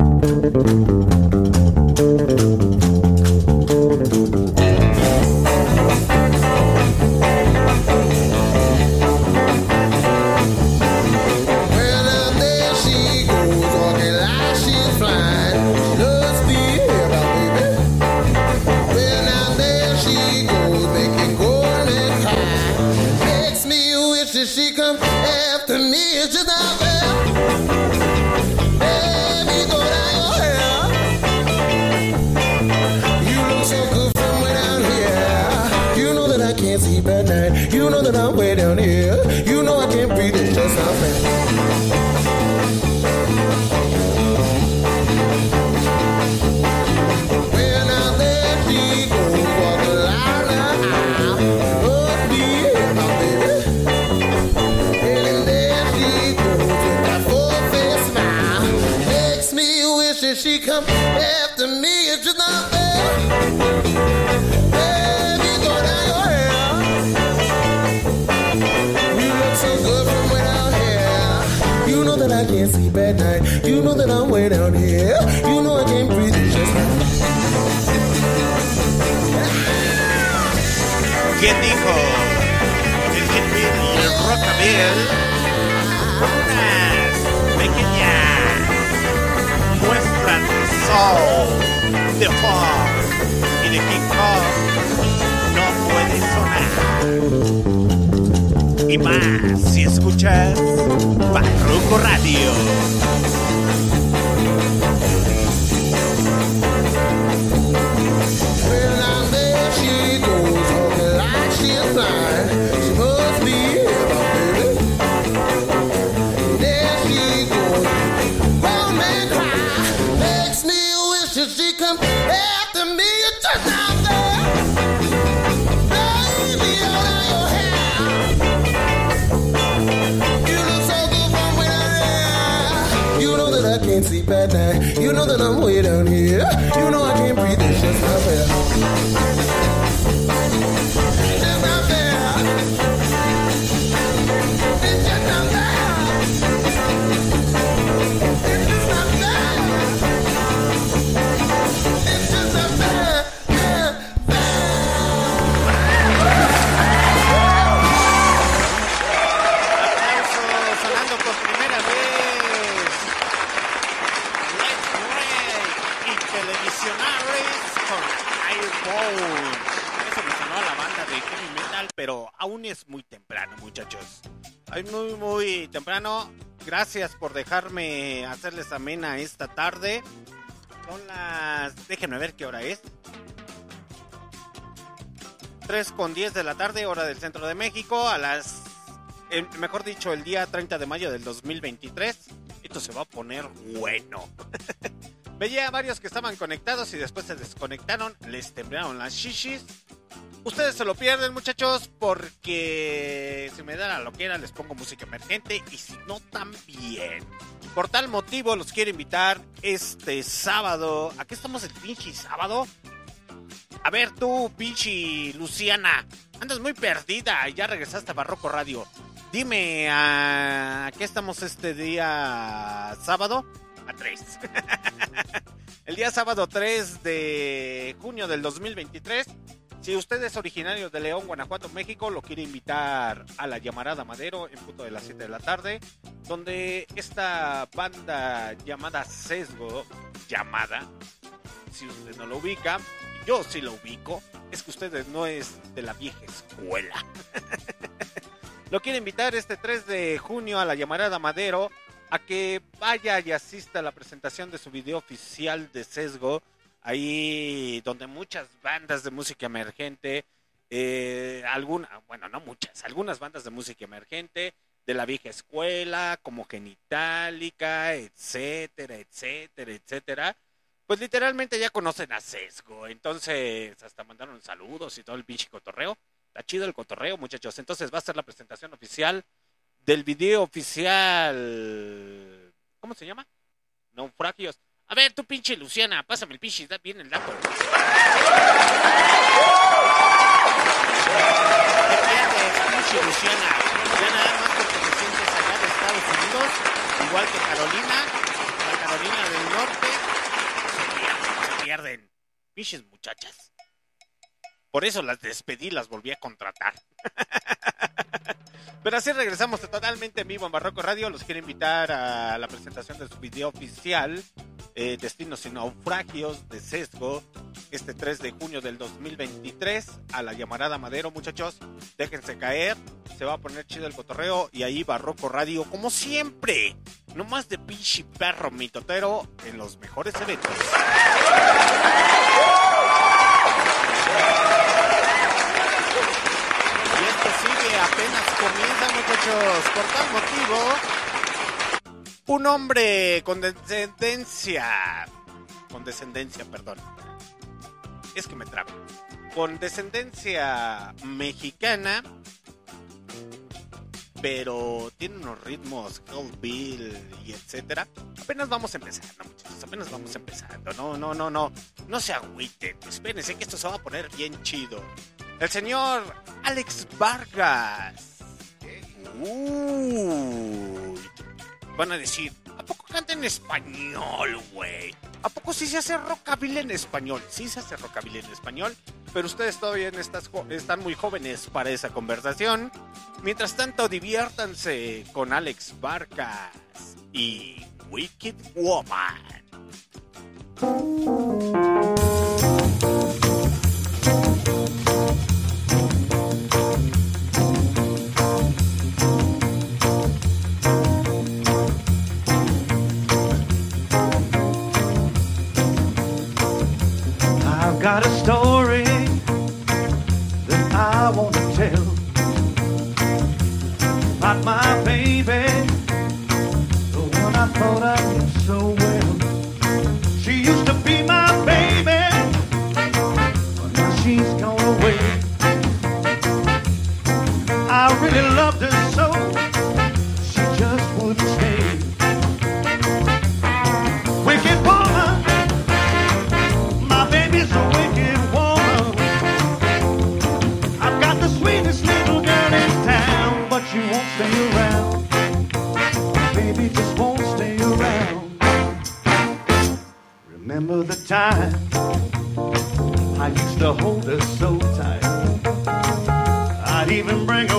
Way down here. You know ¿Quién dijo? El Hillbill y el Rockabilly. Unas pequeñas muestras de soul, de funk y de hip hop. No puede sonar. Y más si escuchas Barroco Radio. Way down here. Aún es muy temprano, muchachos. Es muy, muy temprano. Gracias por dejarme hacerles amena esta tarde. Son las. Déjenme ver qué hora es. 3 con 10 de la tarde, hora del centro de México. A las el- mejor dicho, el día 30 de mayo del 2023. Esto se va a poner bueno. Veía a varios que estaban conectados y después se desconectaron, les temblaron las shishis. Ustedes se lo pierden, muchachos, porque si me da la loquera les pongo música emergente y si no, también. Por tal motivo, los quiero invitar este sábado. ¿A qué estamos el pinche sábado? A ver tú, pinche Luciana, andas muy perdida y ya regresaste a Barroco Radio. Dime, ¿a qué estamos este día sábado? A 3. El día sábado 3 de junio del 2023. Si usted es originario de León, Guanajuato, México, lo quiere invitar a la llamarada Madero en punto de las 7 de la tarde, donde esta banda llamada Sesgo, llamada, si usted no lo ubica, yo sí lo ubico, es que usted no es de la vieja escuela. lo quiere invitar este 3 de junio a la llamarada Madero a que vaya y asista a la presentación de su video oficial de Sesgo, ahí donde muchas bandas de música emergente, eh, alguna, bueno, no muchas, algunas bandas de música emergente, de la vieja escuela, como Genitalica, etcétera, etcétera, etcétera, pues literalmente ya conocen a Sesgo, entonces hasta mandaron saludos y todo el pinche cotorreo. Está chido el cotorreo, muchachos. Entonces va a ser la presentación oficial del video oficial. ¿Cómo se llama? Naufragios. A ver, tú pinche Luciana, pásame el pinche, bien el dato. ¿Qué pierdes, pinche Luciana? Ya nada más porque te sientes allá de Estados Unidos, igual que Carolina, la Carolina del Norte, se pierden, se pierden. Pinches muchachas. Por eso las despedí, las volví a contratar. Pero así regresamos totalmente en vivo en Barroco Radio. Los quiero invitar a la presentación de su video oficial, eh, Destinos y Naufragios de Sesgo, este 3 de junio del 2023, a la llamarada Madero, muchachos. Déjense caer, se va a poner chido el cotorreo y ahí Barroco Radio, como siempre, no más de pinche perro mitotero en los mejores eventos. Y esto sigue, apenas comienza, muchachos. Por tal motivo, un hombre con descendencia. Con descendencia, perdón. Es que me trabo. Con descendencia mexicana. Pero tiene unos ritmos Bill y etcétera. Apenas vamos empezando, muchachos. Apenas vamos empezando. No, no, no, no. No se agüiten. Espérense que esto se va a poner bien chido. El señor Alex Vargas. Uy. Van a decir, ¿a poco canta en español, güey? ¿A poco sí se hace rockabilly en español? Sí se hace rockabilly en español, pero ustedes todavía están muy jóvenes para esa conversación. Mientras tanto, diviértanse con Alex Vargas y Wicked Woman. Got a story that I want to tell about my baby, the one I thought I knew so well. Baby just won't stay around. Remember the time I used to hold her so tight. I'd even bring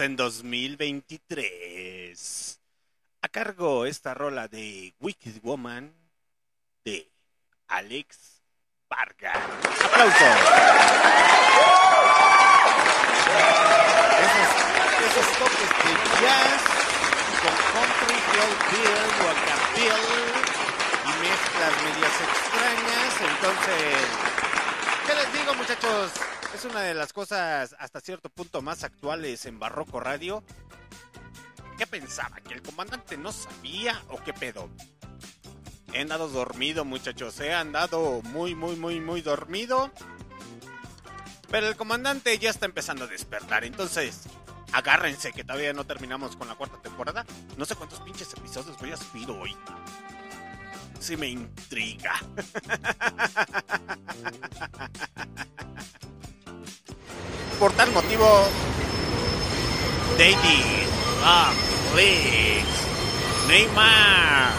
en 2023. A cargo esta rola de Wicked Woman de Alex Vargas. ¡Aplausos! Esos, esos toques de jazz con country, hillbill, rockabill y mezclas medias extrañas. Entonces, ¿Qué les digo, muchachos? Es una de las cosas hasta cierto punto más actuales en Barroco Radio. ¿Qué pensaba? ¿Que el comandante no sabía o qué pedo? He andado dormido, muchachos. He andado muy, muy, muy, muy dormido. Pero el comandante ya está empezando a despertar. Entonces, agárrense que todavía no terminamos con la cuarta temporada. No sé cuántos pinches episodios voy a subir hoy. Sí me intriga. Por tal motivo, David, Riggs, Neymar,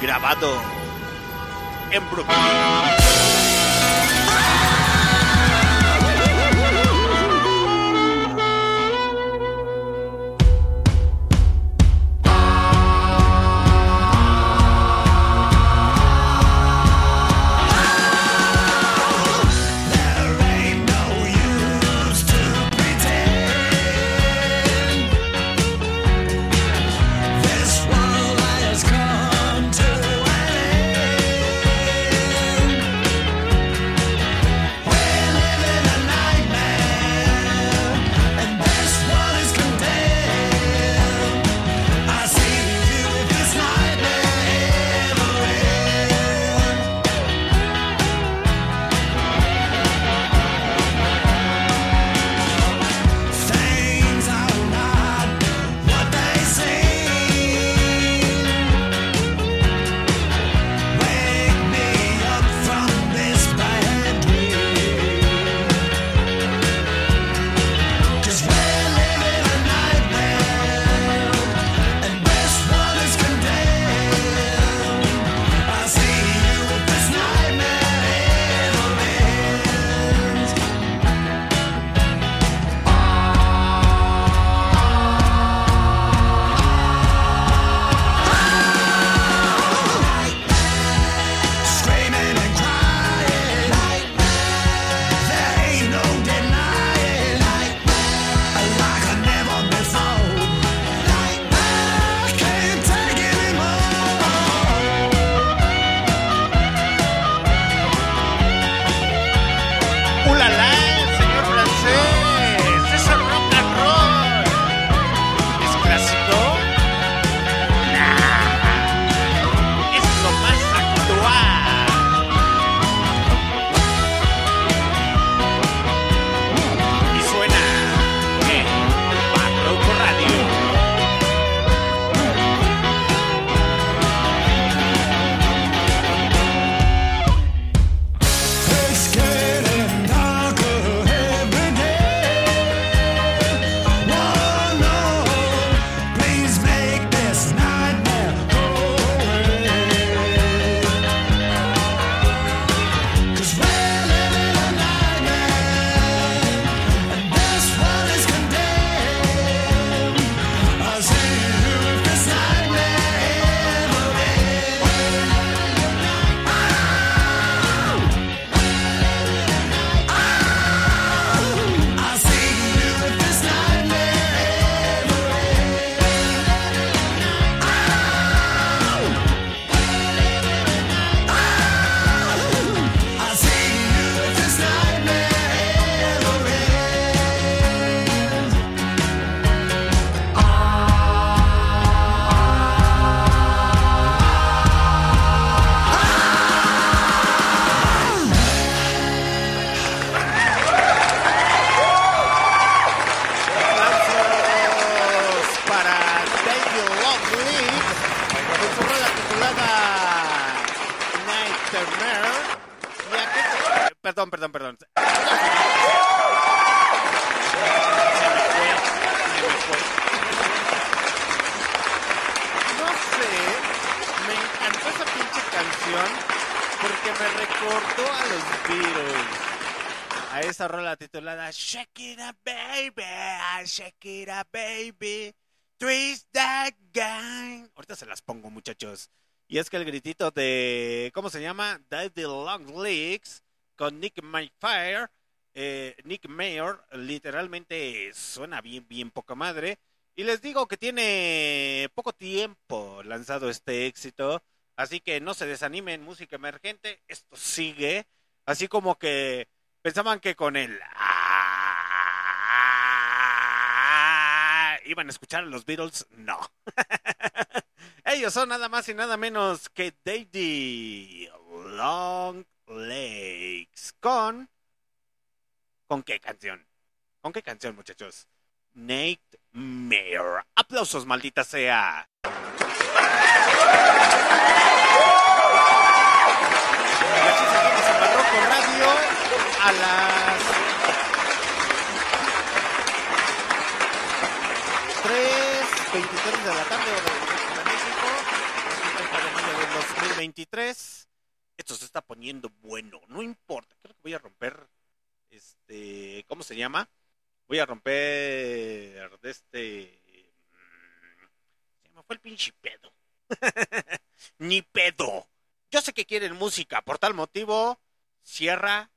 grabado en Brooklyn. El gritito de, ¿cómo se llama? Daddy Long Legs con Nick Mayfair. eh, Nick Mayer literalmente suena bien, bien poca madre. Y les digo que tiene poco tiempo lanzado este éxito. Así que no se desanimen, música emergente. Esto sigue. Así como que pensaban que con el ah, iban a escuchar a los Beatles. No. Ellos son nada más y nada menos que Daddy Long Legs. Con. ¿Con qué canción? ¿Con qué canción, muchachos? Nate Mayer. Aplausos, maldita sea. Radio a las 3.23 de la tarde 23. Esto se está poniendo bueno, no importa. Creo que voy a romper, este, ¿cómo se llama? Voy a romper de este... Mm, se me fue el pinche pedo. Ni pedo. Yo sé que quieren música, por tal motivo, Sierra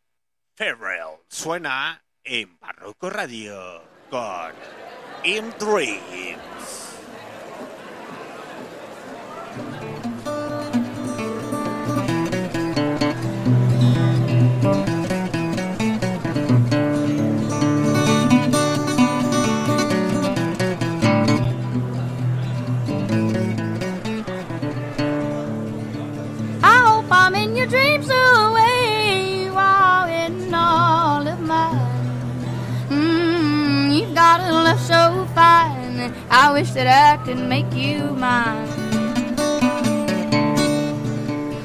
Ferrell suena en Barroco Radio con In Dreams. I hope I'm in your dreams away. You are in all of mine. Mm, you've got a left so fun. I wish that I could make you mine.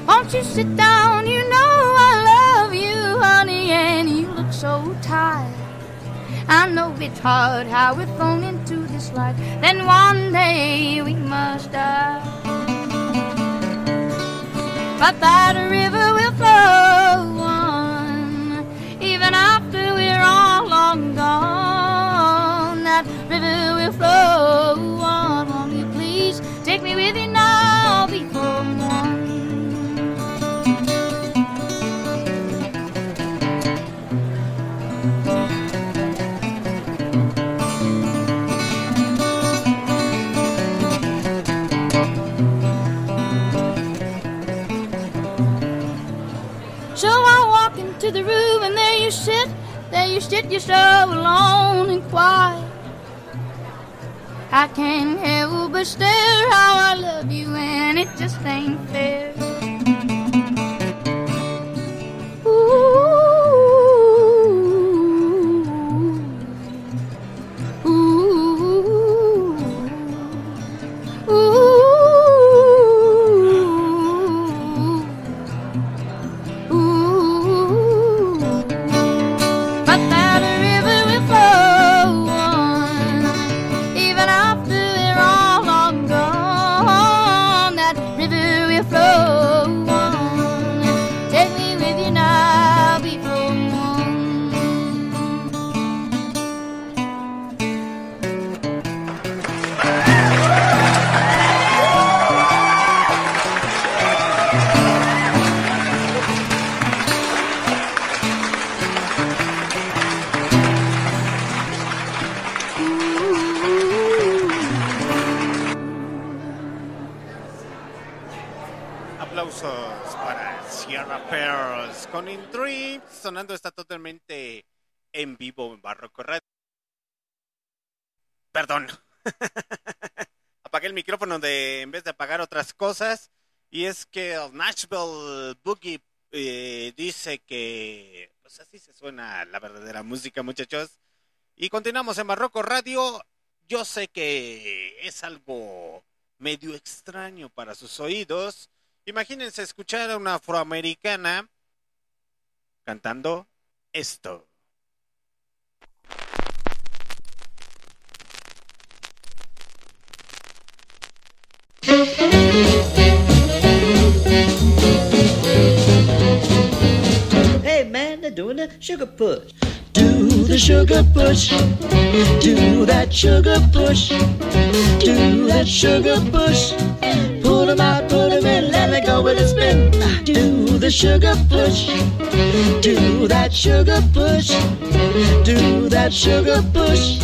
Won't you sit down? Tired. I know it's hard how we're thrown into this life. Then one day we must die. But that river will flow on, even after we're all long gone. That river will flow on. The room and there you sit, there you sit, you're so alone and quiet. I can't help but stare how I love you and it just ain't fair. Sonando está totalmente en vivo en Barroco Radio. Perdón. Apagué el micrófono de, en vez de apagar otras cosas. Y es que el Nashville Boogie eh, dice que pues así se suena la verdadera música, muchachos. Y continuamos en Barroco Radio. Yo sé que es algo medio extraño para sus oídos. Imagínense escuchar a una afroamericana cantando esto. the sugar push. Do the sugar push. Do that sugar push. Do that sugar push. Pull 'em out, put 'em in, let me go with a spin. Do the sugar push. Do that sugar push. Do that sugar push.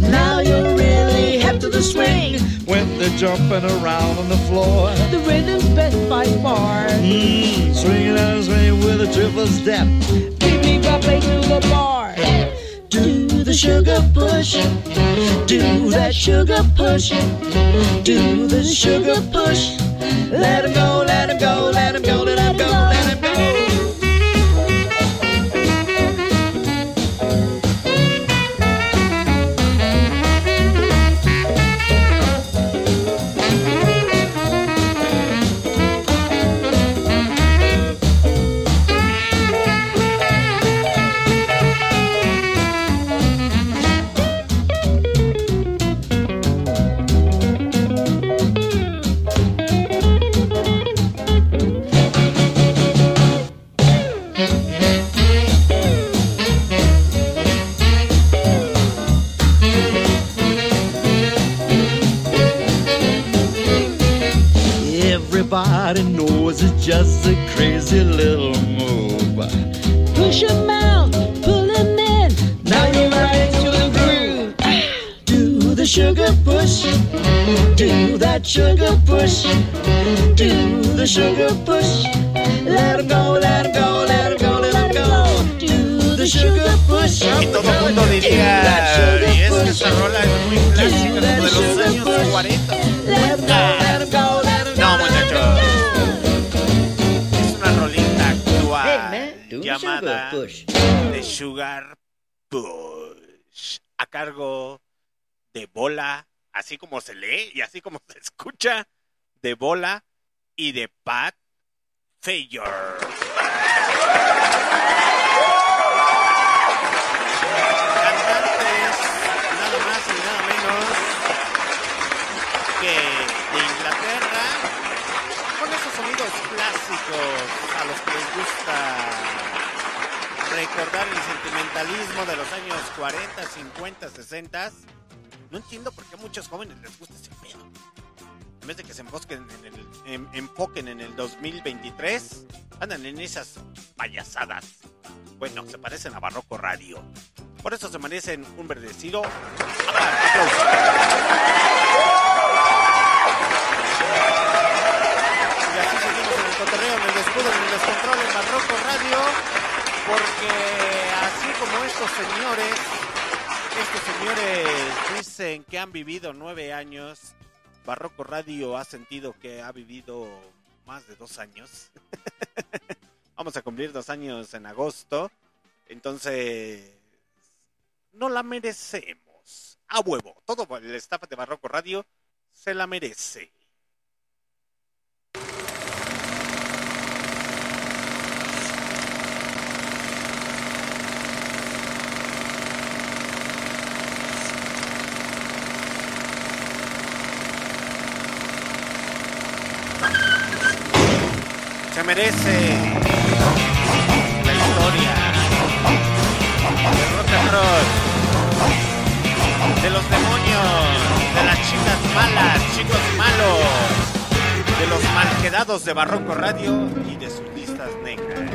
Now you're really hip to the swing. when they're jumping around on the floor. The rhythm's best by far. Mm, swinging and swinging with a triple step. Beat me bubbly to the bar. Do the sugar push. Do that sugar push. Do the sugar push. Let him go, let him go, let him go, let him Everybody knows it's just a crazy little move. Push him out, pull him in. Now you're right into the groove. Do the sugar push. Do that sugar push. Do the sugar push. Let him go, let him go, let him go, let him go. Do the sugar push. Y todo el mundo diría, y es que esa rola es muy clásica, como de los años 40. No, muchachos. Llamada The Sugar Push. A cargo de Bola, así como se lee y así como se escucha, de Bola y de Pat Fayor. Cantantes, nada más y nada menos que de Inglaterra, con esos sonidos clásicos a los que les gusta recordar el sentimentalismo de los años 40, 50, 60. No entiendo por qué a muchos jóvenes les gusta ese pedo. En vez de que se enfoquen en el, en- enfoquen en el 2023, andan en esas payasadas. Bueno, se parecen a Barroco Radio. Por eso se merecen un verdecido. Y así seguimos en el cotorreo, en el descudo, en el descontrol, en Barroco Radio, porque así como estos señores, estos señores dicen que han vivido nueve años, Barroco Radio ha sentido que ha vivido más de dos años. Vamos a cumplir dos años en agosto, entonces no la merecemos. A huevo, todo el staff de Barroco Radio se la merece. Merece la historia del rock and roll, de los demonios, de las chicas malas, chicos malos, de los malquedados de Barroco Radio y de sus listas negras.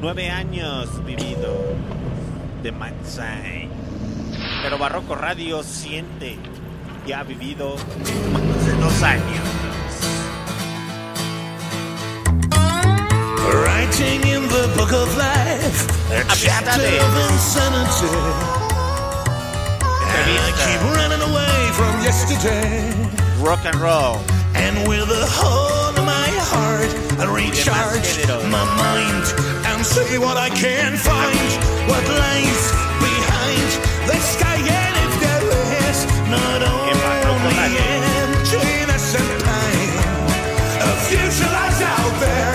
Nueve años vivido de Manzai, pero Barroco Radio siente que ha vivido más dos años. Writing in the book of life, a chapter of insanity. And I keep running away from yesterday. Rock and roll. And with a hold of my heart, I recharge my mind and see what I can find. What lies behind the sky, and if there is not only emptiness and pain, a future lies out there.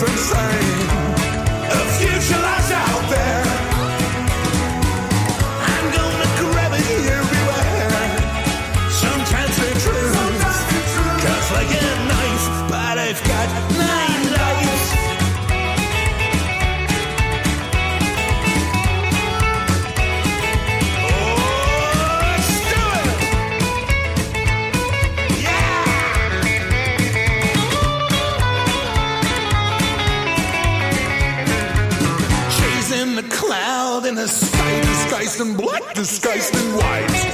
different thing In black disguised in white.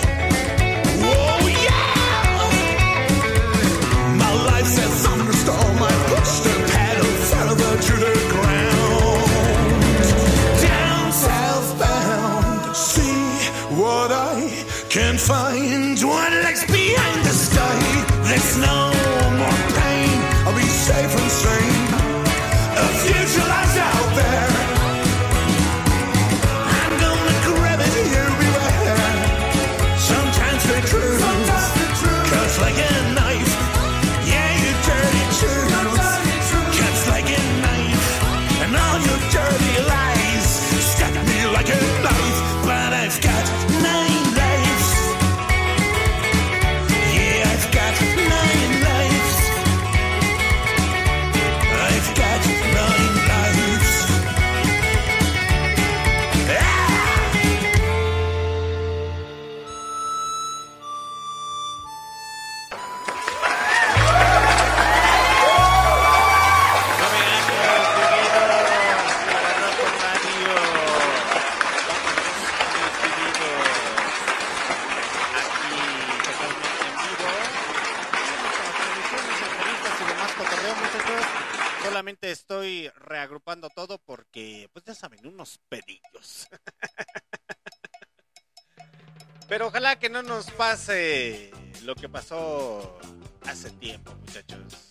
empiezas a venir unos pedillos. Pero ojalá que no nos pase lo que pasó hace tiempo, muchachos.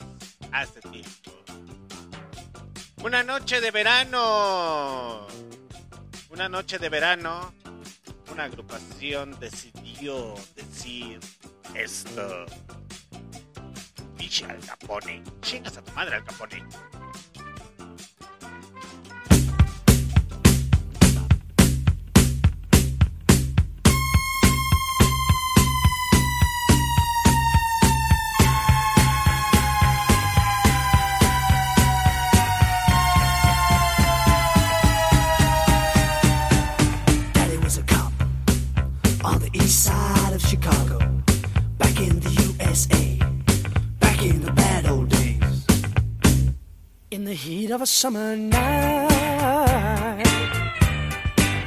Hace tiempo. Una noche de verano. Una noche de verano. Una agrupación decidió decir esto. Dice al Capone. Chingas a tu madre al Capone. In the heat of a summer night,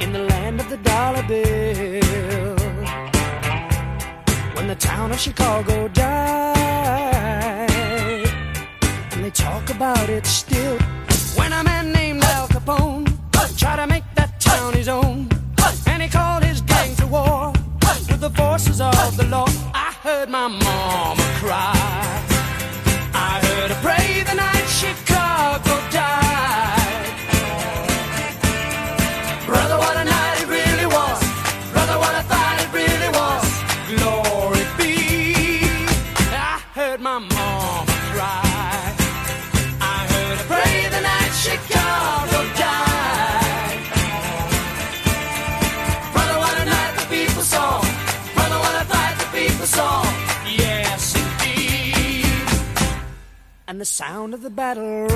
in the land of the dollar bill, when the town of Chicago died, and they talk about it still. sound of the battle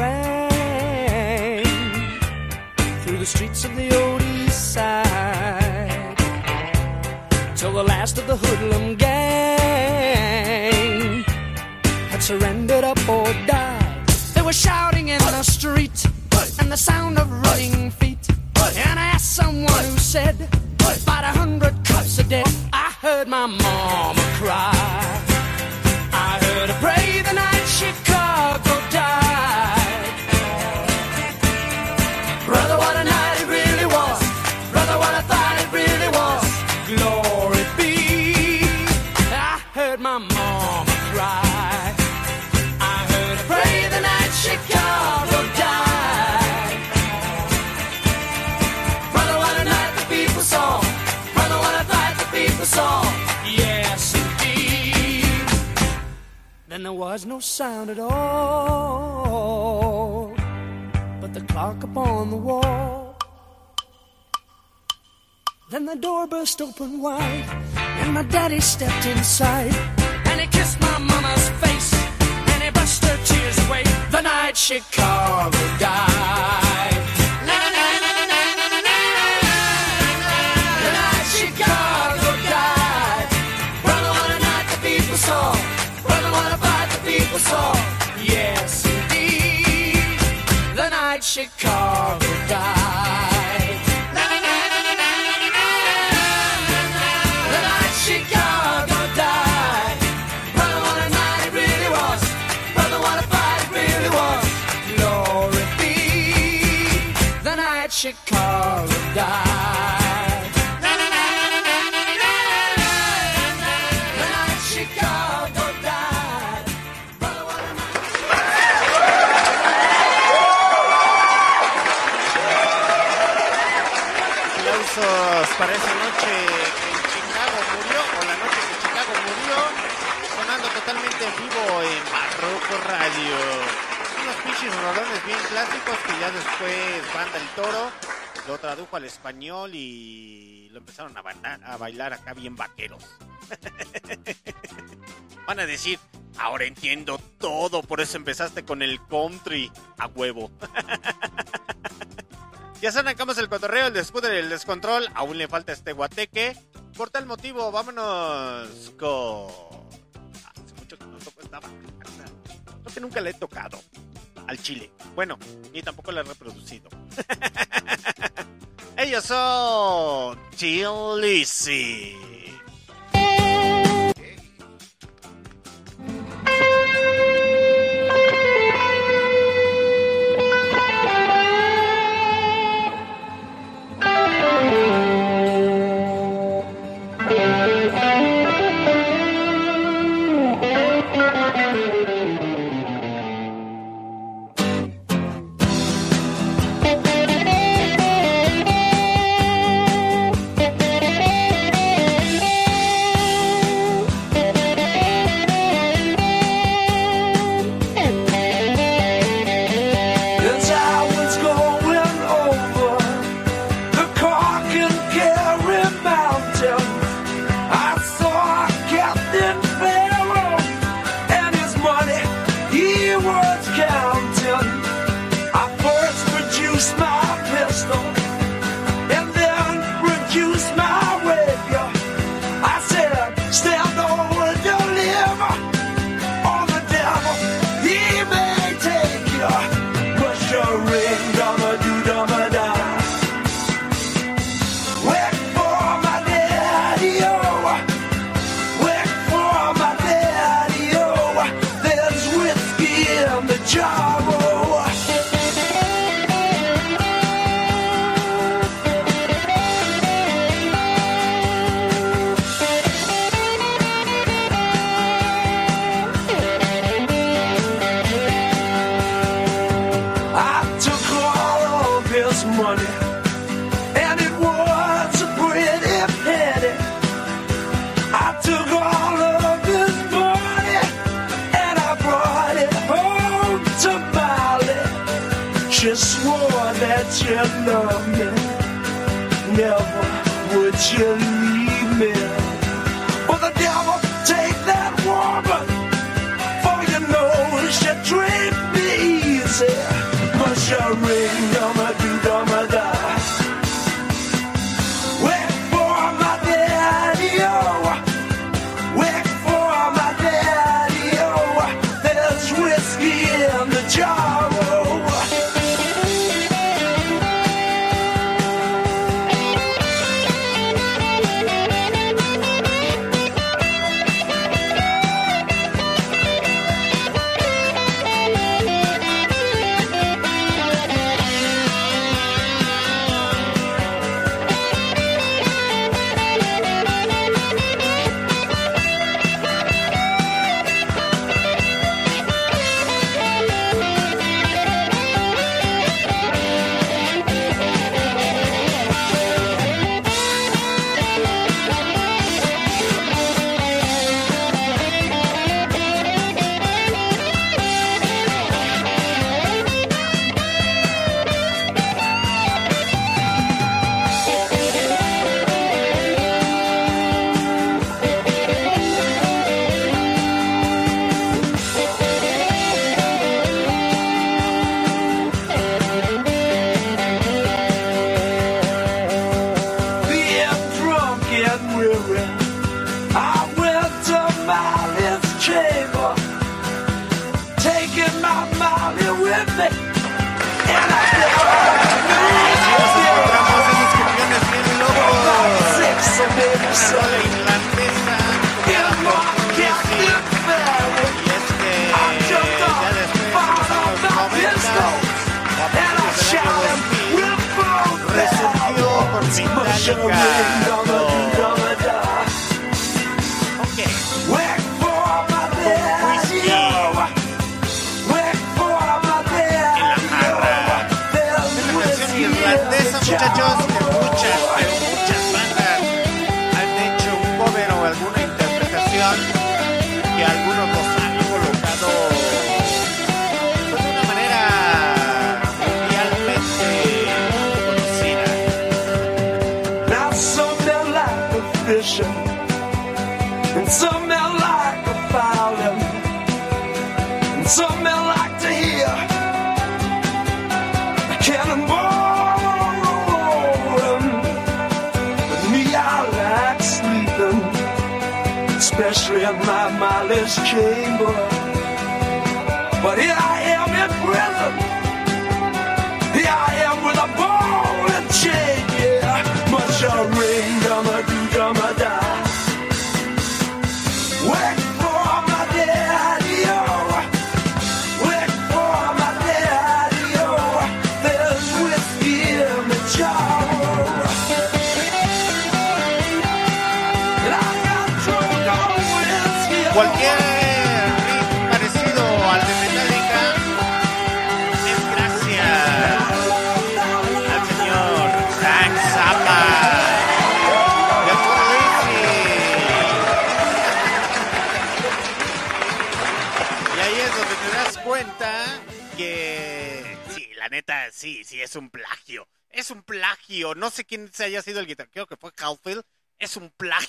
burst open wide, and my daddy stepped inside, and he kissed my mama's face, and he brushed her tears away. The night she came. bien clásicos que ya después Banda el Toro lo tradujo al español y lo empezaron a, bailar, a bailar acá bien vaqueros. Van a decir, ahora entiendo todo, por eso empezaste con el country a huevo. ya arrancamos el cotorreo, el despuder el descontrol, aún le falta este guateque. Por tal motivo, vámonos con... Ah, hace mucho que no toco esta banda. Creo que nunca la he tocado al chile. Bueno, ni tampoco la he reproducido. Ellos son Chilisi.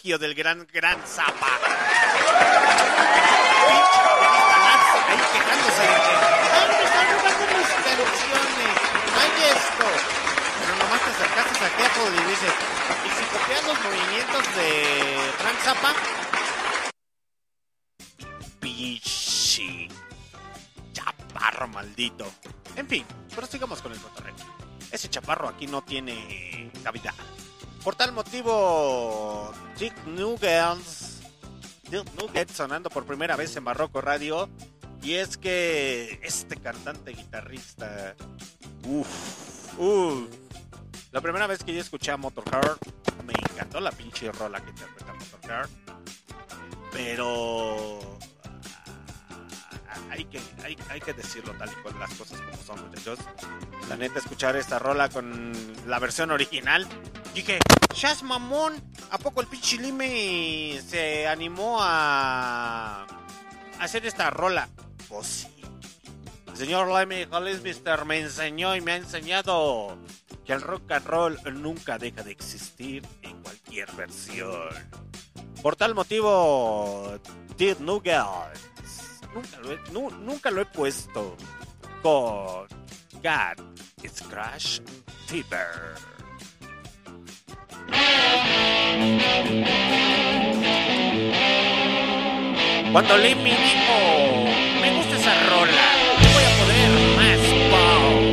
Del gran, gran Zappa. ahí quejándose de que ay me están robando mis canciones ay esto. Pero nomás te acercaste aquí a Apple y dices y si copias los movimientos de Frank Zappa Dick Nuggets sonando por primera vez en Barroco Radio. Y es que este cantante guitarrista. Uff, uff. La primera vez que yo escuché a Motorcar, me encantó la pinche rola que interpreta Motorcar. Pero. Hay que, hay, hay que decirlo tal y cual las cosas como son, muchachos. La neta, escuchar esta rola con la versión original. Dije, Chas mamón, ¿a poco el pinche Lime se animó a hacer esta rola? Pues sí. El señor Hollis Mister me enseñó y me ha enseñado que el rock and roll nunca deja de existir en cualquier versión. Por tal motivo, Did Nuggets nunca lo he, nu- nunca lo he puesto con God is Crash Fever. Cuando Lemmy dijo, me gusta esa rola, le voy a poner más punch.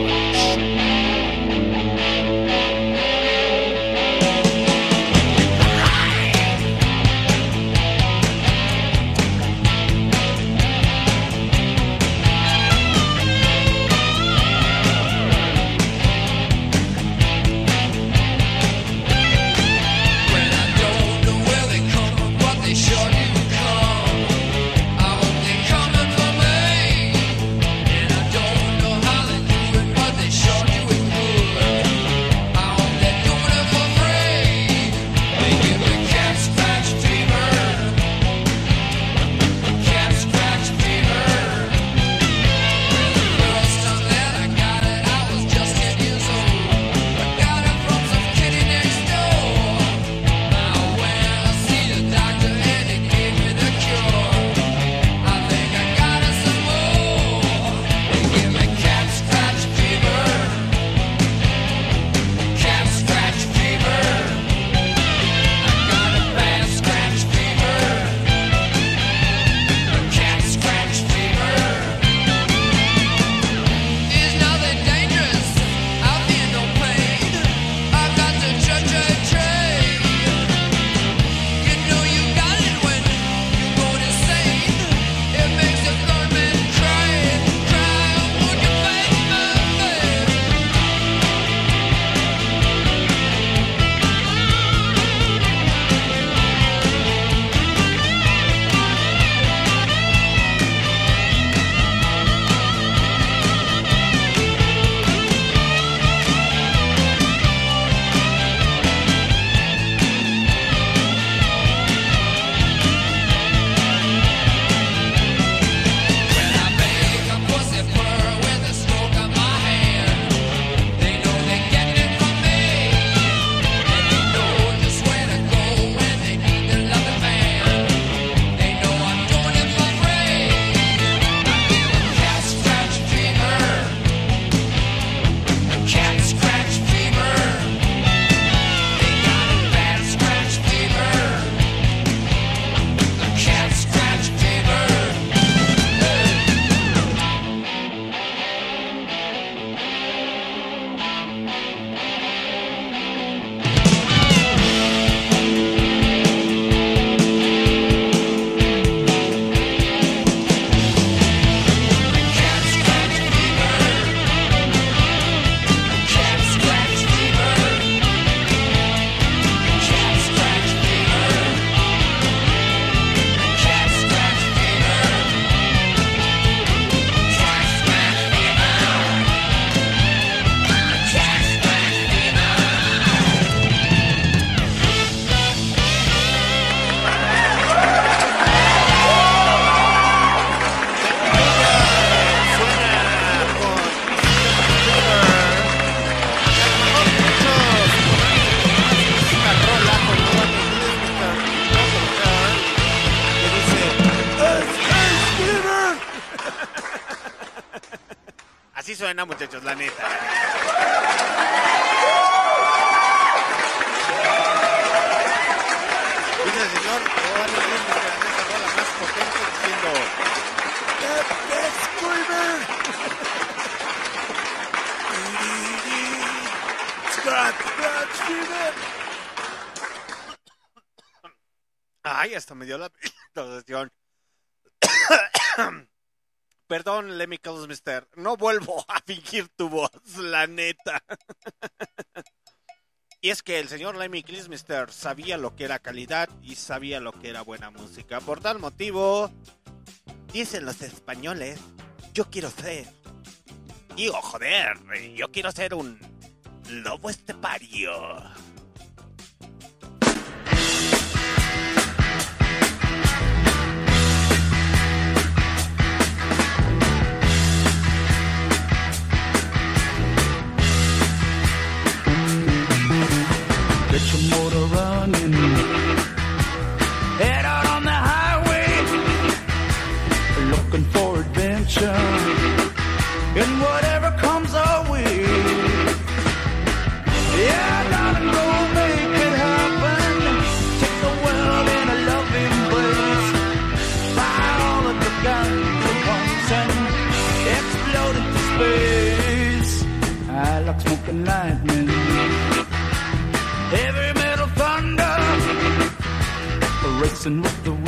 Muchachos, la neta. Sabía lo que era calidad y sabía lo que era buena música. Por tal motivo, dicen los españoles, yo quiero ser. Digo, joder, yo quiero ser un lobo estepario. Get your motor running. Head out on the highway. Looking for adventure. And whatever comes our way. Yeah, gotta go make it happen. Take the world in a loving embrace. Fire all of the guns at once and explode into space. I like smoking lightning racing with the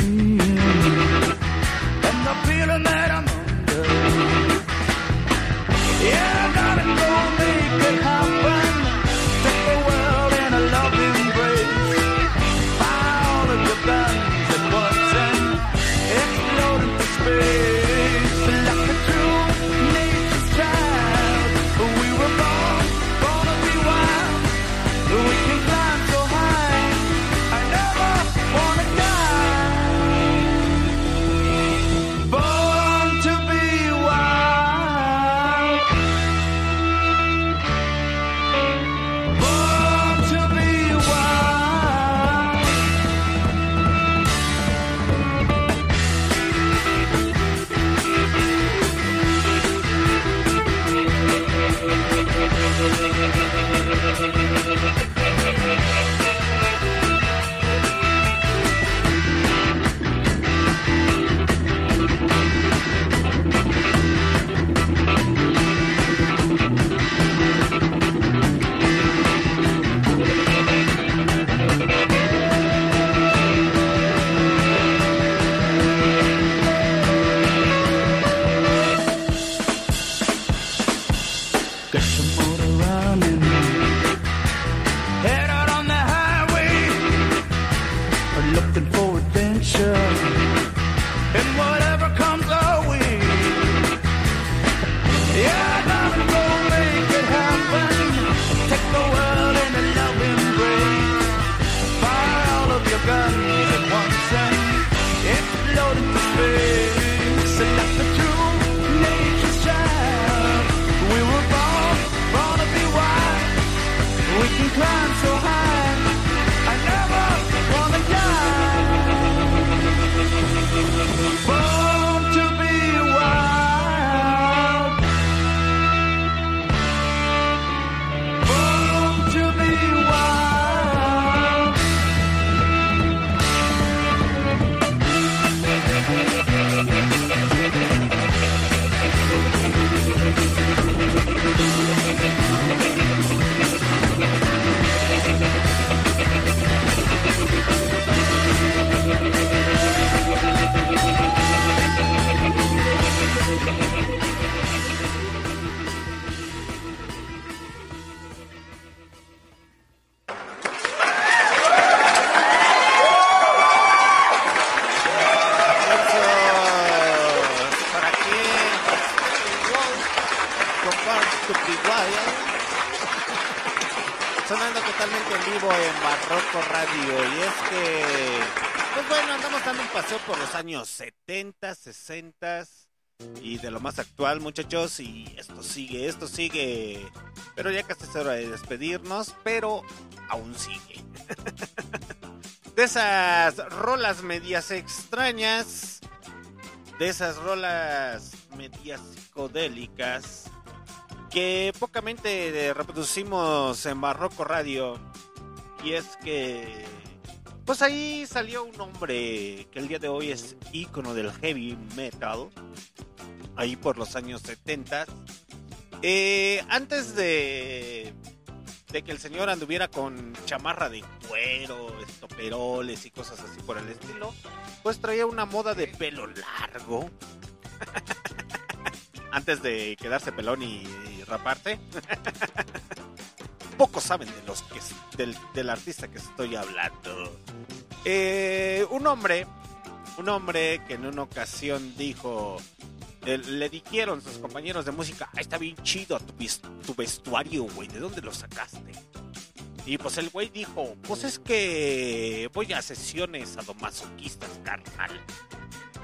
años 70, 60 y de lo más actual, muchachos. Y esto sigue, esto sigue. Pero ya casi es hora de despedirnos, pero aún sigue. De esas rolas medias extrañas de esas rolas medias psicodélicas que pocamente reproducimos en Barroco Radio. Y es que, pues ahí salió un hombre que el día de hoy es ícono del heavy metal, ahí por los años 70. Eh, antes de, de que el señor anduviera con chamarra de cuero, estoperoles y cosas así por el estilo, pues traía una moda de pelo largo. antes de quedarse pelón y, y raparse. Pocos saben de los que del, del artista que estoy hablando. Eh, un hombre, un hombre que en una ocasión dijo, eh, le dijeron sus compañeros de música, "Ah, está bien chido tu, vestuario, güey, ¿de dónde lo sacaste? Y pues el güey dijo, pues es que voy a sesiones sadomasoquistas, carnal.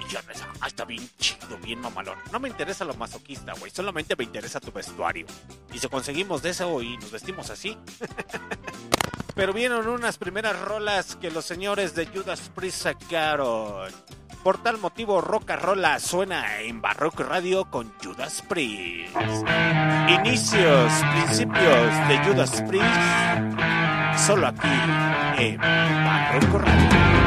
Yo pensaba, ah, está bien chido, bien mamalón. No me interesa lo masoquista, güey, solamente me interesa tu vestuario. Y si conseguimos de eso y nos vestimos así. Pero vieron unas primeras rolas que los señores de Judas Priest sacaron. Por tal motivo, Roca Rola suena en Barroco Radio con Judas Priest. Inicios, principios de Judas Priest, solo aquí en Barroco Radio.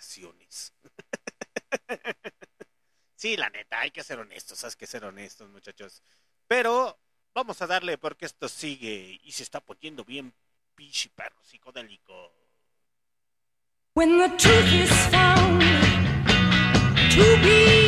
sí, la neta, hay que ser honestos, hay que ser honestos, muchachos. Pero vamos a darle porque esto sigue y se está poniendo bien pichi perro psicodélico. When the truth is found to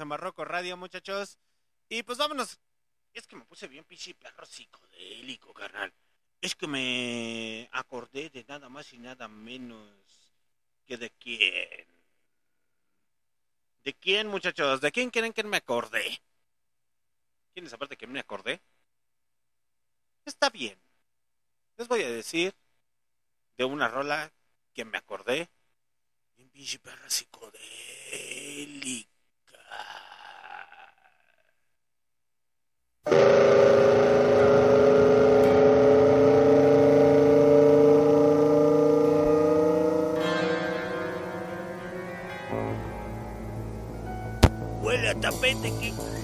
En Barroco Radio, muchachos. Y pues vámonos. Es que me puse bien pinche perro psicodélico, carnal. Es que me acordé de nada más y nada menos que de quién. ¿De quién, muchachos? ¿De quién quieren que me acordé? ¿Quién es aparte que me acordé? Está bien. Les voy a decir de una rola que me acordé. Un pinche perra psicodélica. Huele a tapete quemado.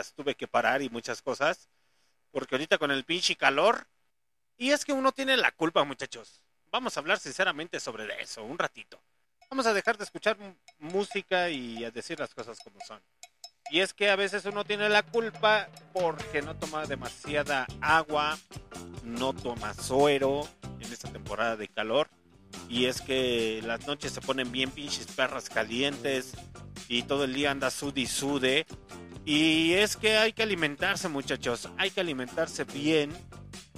Las tuve que parar y muchas cosas. Porque ahorita con el pinche calor. Y es que uno tiene la culpa, muchachos. Vamos a hablar sinceramente sobre eso, un ratito. Vamos a dejar de escuchar música y a decir las cosas como son. Y es que a veces uno tiene la culpa porque no toma demasiada agua, no toma suero en esta temporada de calor. Y es que las noches se ponen bien pinches perras calientes y todo el día anda sud y sude. Y es que hay que alimentarse, muchachos. Hay que alimentarse bien,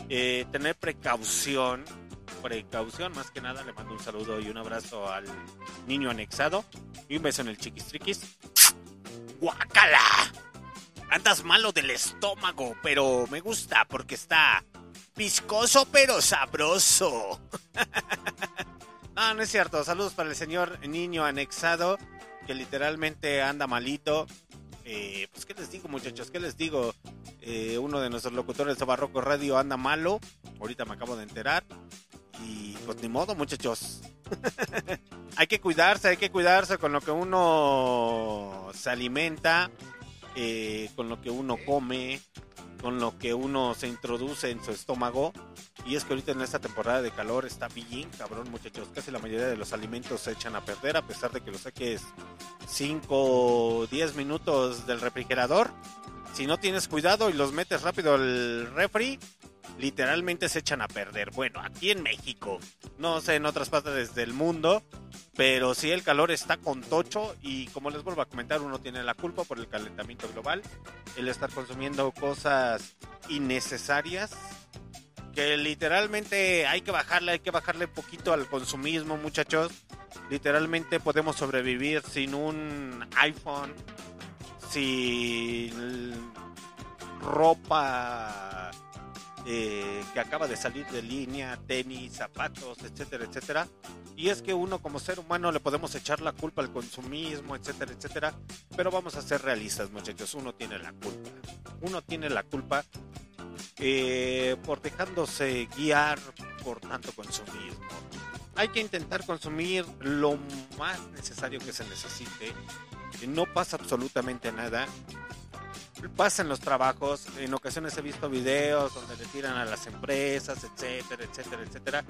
eh, tener precaución. Precaución, más que nada, le mando un saludo y un abrazo al niño anexado. Y un beso en el chiquistriquis. ¡Guácala! Andas malo del estómago, pero me gusta porque está viscoso pero sabroso. no, no es cierto. Saludos para el señor niño anexado que literalmente anda malito. Eh, pues, ¿qué les digo, muchachos? ¿Qué les digo? Eh, uno de nuestros locutores de Barroco Radio anda malo. Ahorita me acabo de enterar. Y pues ni modo, muchachos. hay que cuidarse, hay que cuidarse con lo que uno se alimenta, eh, con lo que uno come, con lo que uno se introduce en su estómago. Y es que ahorita en esta temporada de calor está bien cabrón, muchachos. Casi la mayoría de los alimentos se echan a perder a pesar de que los saques 5 o 10 minutos del refrigerador. Si no tienes cuidado y los metes rápido al refri, literalmente se echan a perder. Bueno, aquí en México, no sé en otras partes del mundo, pero sí el calor está con tocho y como les vuelvo a comentar, uno tiene la culpa por el calentamiento global, el estar consumiendo cosas innecesarias que literalmente hay que bajarle, hay que bajarle poquito al consumismo, muchachos. Literalmente podemos sobrevivir sin un iPhone, sin ropa eh, que acaba de salir de línea, tenis, zapatos, etcétera, etcétera. Y es que uno como ser humano le podemos echar la culpa al consumismo, etcétera, etcétera. Pero vamos a ser realistas, muchachos. Uno tiene la culpa. Uno tiene la culpa eh, por dejándose guiar por tanto consumismo. hay que intentar consumir lo más necesario que se necesite. No pasa absolutamente nada. Pasa en los trabajos. En ocasiones he visto videos donde le tiran a las empresas, etcétera, etcétera, etcétera.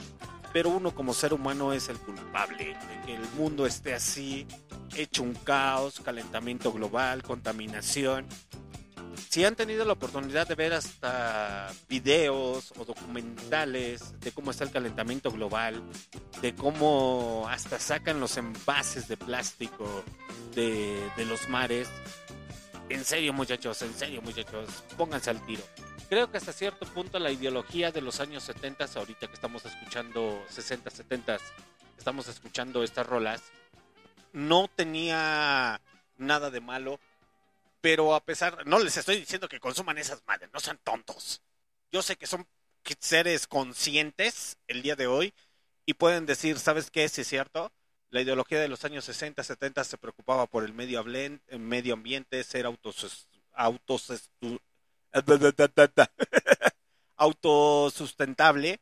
Pero uno como ser humano es el culpable de que el mundo esté así, hecho un caos, calentamiento global, contaminación. Si han tenido la oportunidad de ver hasta videos o documentales de cómo está el calentamiento global, de cómo hasta sacan los envases de plástico de, de los mares, en serio muchachos, en serio muchachos, pónganse al tiro. Creo que hasta cierto punto la ideología de los años 70, ahorita que estamos escuchando 60, 70, estamos escuchando estas rolas, no tenía nada de malo, pero a pesar, no les estoy diciendo que consuman esas madres, no sean tontos. Yo sé que son seres conscientes el día de hoy y pueden decir, ¿sabes qué? Si es cierto, la ideología de los años 60, 70 se preocupaba por el medio, el medio ambiente, ser autos, autosustentable.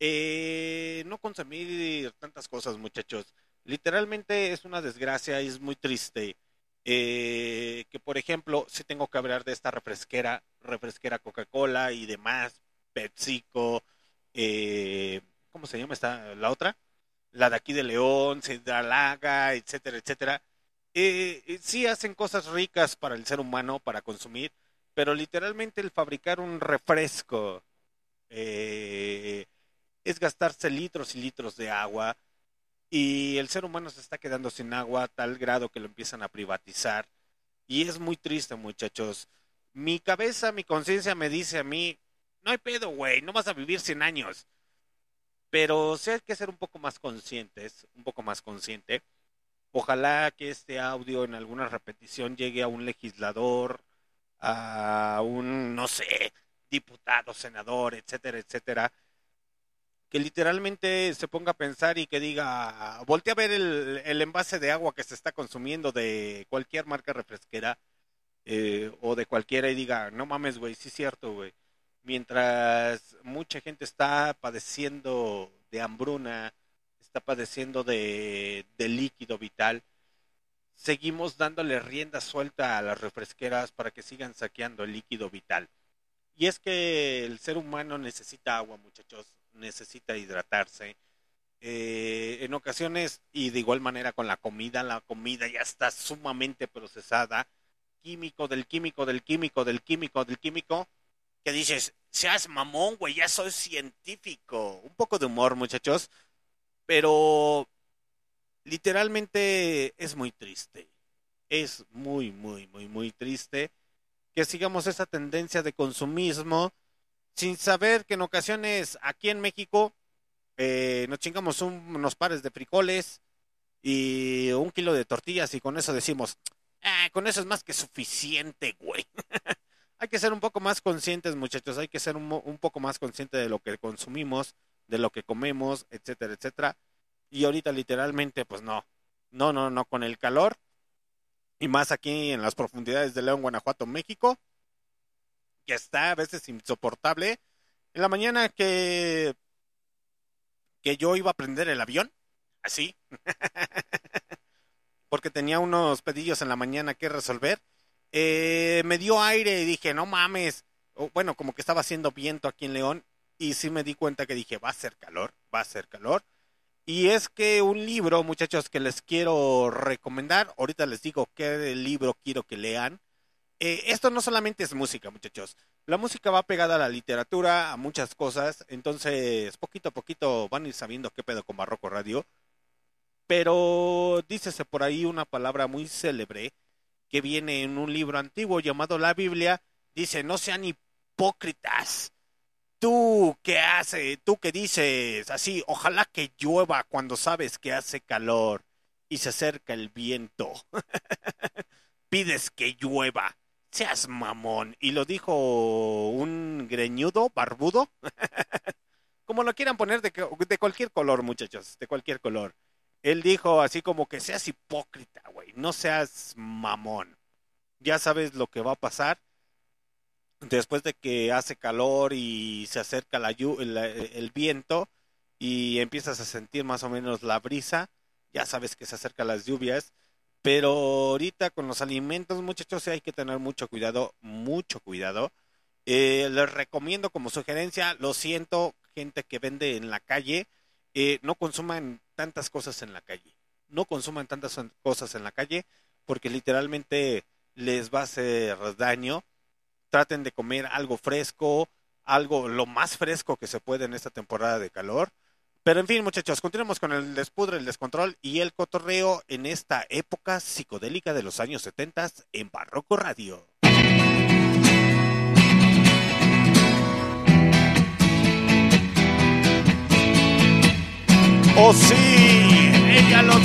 Eh, no consumir tantas cosas, muchachos. Literalmente es una desgracia y es muy triste. Eh, que por ejemplo, si tengo que hablar de esta refresquera, refresquera Coca-Cola y demás, PepsiCo, eh, ¿cómo se llama esta, la otra? La de aquí de León, Laga, etcétera, etcétera. Eh, eh, sí hacen cosas ricas para el ser humano, para consumir, pero literalmente el fabricar un refresco eh, es gastarse litros y litros de agua y el ser humano se está quedando sin agua a tal grado que lo empiezan a privatizar. Y es muy triste muchachos. Mi cabeza mi conciencia me dice a mí no hay pedo güey no vas a vivir 100 años pero sí hay que ser un poco más conscientes un poco más consciente ojalá que este audio en alguna repetición llegue a un legislador a un no sé diputado senador etcétera etcétera que literalmente se ponga a pensar y que diga, voltea a ver el, el envase de agua que se está consumiendo de cualquier marca refresquera eh, o de cualquiera y diga, no mames, güey, sí es cierto, güey. Mientras mucha gente está padeciendo de hambruna, está padeciendo de, líquido vital, seguimos dándole rienda suelta a las refresqueras para que sigan saqueando el líquido vital. Y es que el ser humano necesita agua, muchachos, necesita hidratarse. Eh, en ocasiones, y de igual manera con la comida, la comida ya está sumamente procesada. Químico del químico del químico del químico del químico. Que dices, seas mamón, güey, ya soy científico. Un poco de humor, muchachos. Pero literalmente es muy triste. Es muy, muy, muy, muy triste que sigamos esa tendencia de consumismo sin saber que en ocasiones aquí en México eh, nos chingamos un- unos pares de frijoles y un kilo de tortillas y con eso decimos, "Ah, con eso es más que suficiente, güey. hay que ser un poco más conscientes, muchachos, hay que ser un, poco más conscientes de lo que consumimos, de lo que comemos, etcétera, etcétera. Y ahorita literalmente, pues no, no, no, no, con el calor y más aquí en las profundidades de León, Guanajuato, México, que está a veces insoportable. En la mañana que, que yo iba a prender el avión, así, porque tenía unos pedillos en la mañana que resolver, eh, me dio aire y dije, no mames, bueno, como que estaba haciendo viento aquí en León y sí me di cuenta que dije, va a ser calor, va a ser calor. Y es que un libro, muchachos, que les quiero recomendar, ahorita les digo qué libro quiero que lean. Eh, esto no solamente es música, muchachos. La música va pegada a la literatura, a muchas cosas. Entonces, poquito a poquito van a ir sabiendo qué pedo con Barroco Radio. Pero dícese por ahí una palabra muy célebre que viene en un libro antiguo llamado la Biblia. Dice, no sean hipócritas. Tú que hace, tú que dices así, ojalá que llueva cuando sabes que hace calor y se acerca el viento. Pides que llueva. Seas mamón. Y lo dijo un greñudo, barbudo. como lo quieran poner de, de cualquier color, muchachos, de cualquier color. Él dijo así como que seas hipócrita, güey, no seas mamón. Ya sabes lo que va a pasar después de que hace calor y se acerca la el, el viento y empiezas a sentir más o menos la brisa, ya sabes que se acercan las lluvias, pero ahorita con los alimentos, muchachos, hay que tener mucho cuidado, mucho cuidado. Eh, les recomiendo como sugerencia, lo siento, gente que vende en la calle, eh, no consuman tantas cosas en la calle. No consuman tantas cosas en la calle porque literalmente les va a hacer daño. Traten de comer algo fresco, algo lo más fresco que se puede en esta temporada de calor. Pero en fin, muchachos, continuemos con el despudre, el descontrol y el cotorreo en esta época psicodélica de los años 70 en Barroco Radio. ¡Oh sí! ¡Ella lo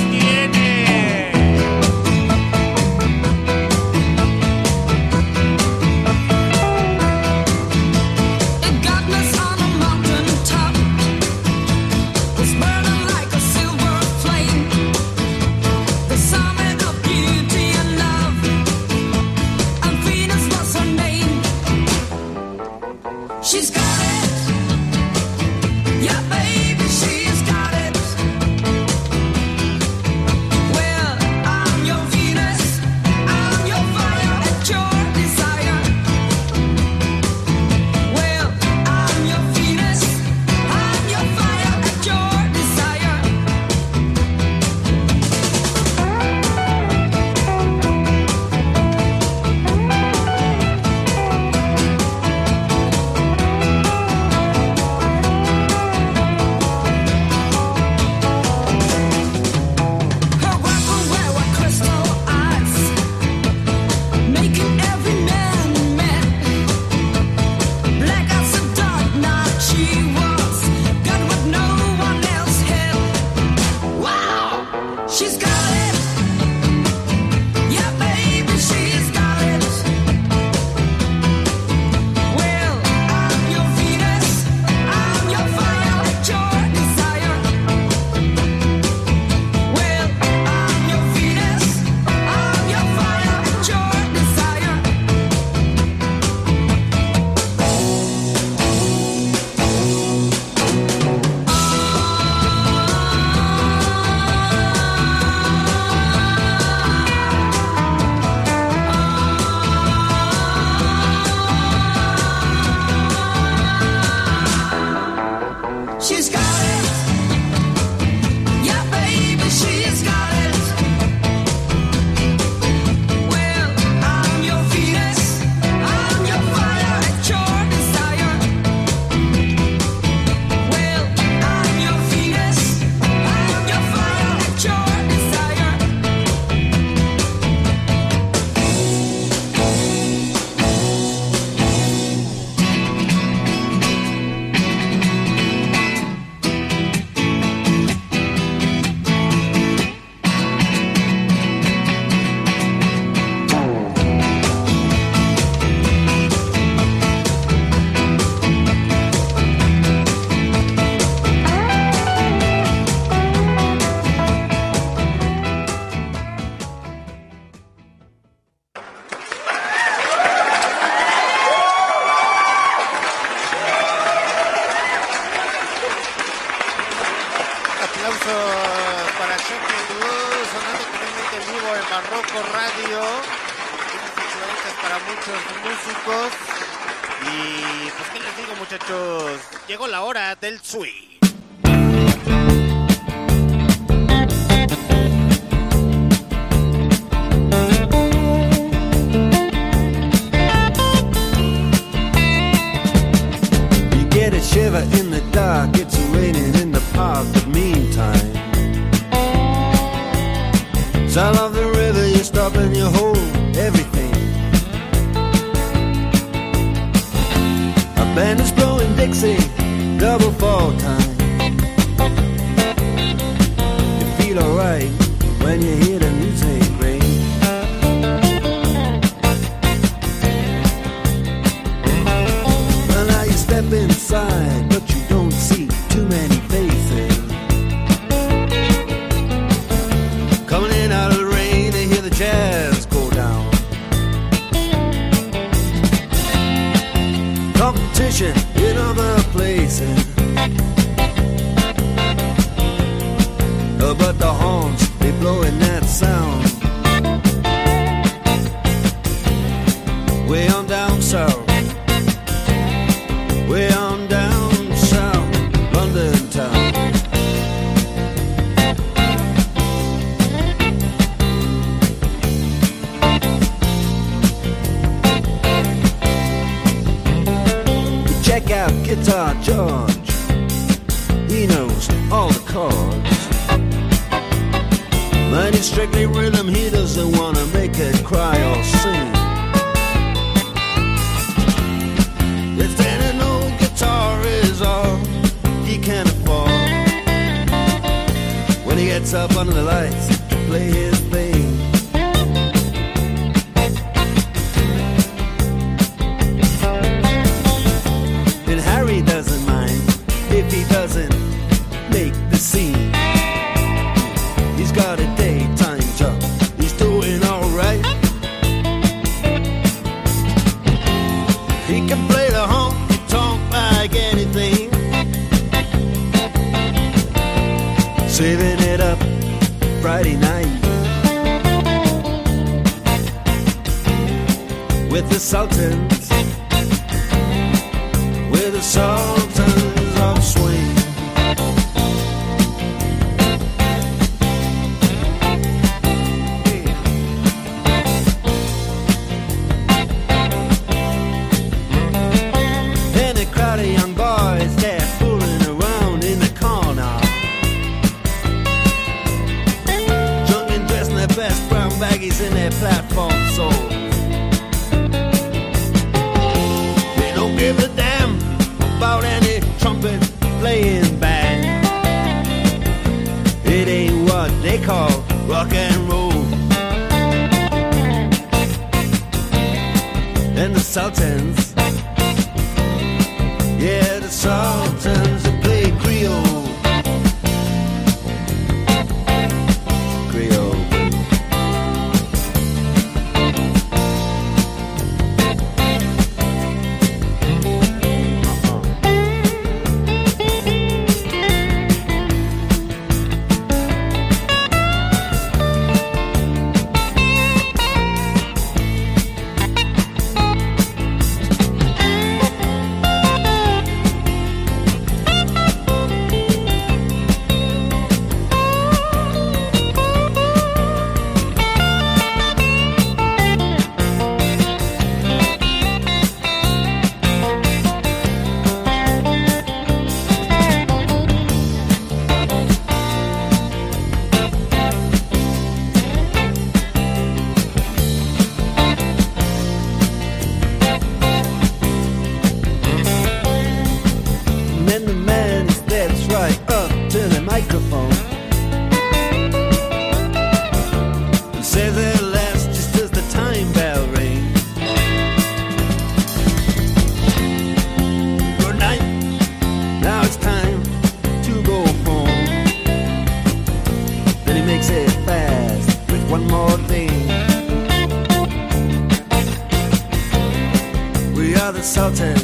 del. Guitar George, he knows all the chords. But it's strictly rhythm, he doesn't wanna make it cry or sing. If any old guitar is all he can afford, when he gets up under the lights to play his mountain.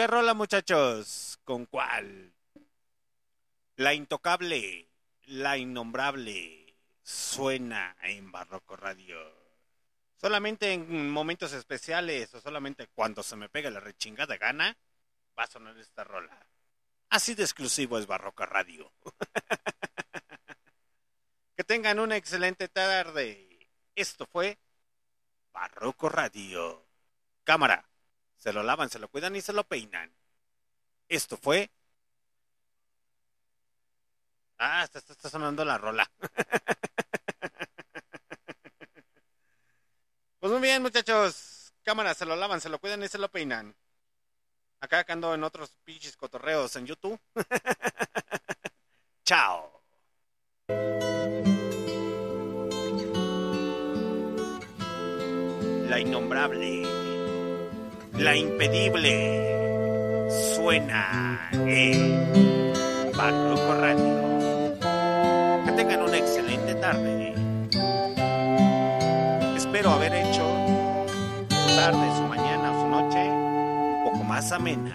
Qué rola, muchachos? ¿Con cuál? La intocable, la innombrable, suena en Barroco Radio. Solamente en momentos especiales o solamente cuando se me pega la rechingada gana, va a sonar esta rola. Así de exclusivo es Barroca Radio. que tengan una excelente tarde. Esto fue Barroco Radio. Cámara, se lo lavan, se lo cuidan y se lo peinan. Esto fue... Ah, está, sonando la rola. Pues muy bien, muchachos. Cámara, se lo lavan, se lo cuidan y se lo peinan. Acá ando en otros pinches cotorreos en YouTube. Chao. La innombrable, la impedible, suena en Barroco Radio. Que tengan una excelente tarde. Espero haber hecho su tarde, su mañana su noche un poco más amena.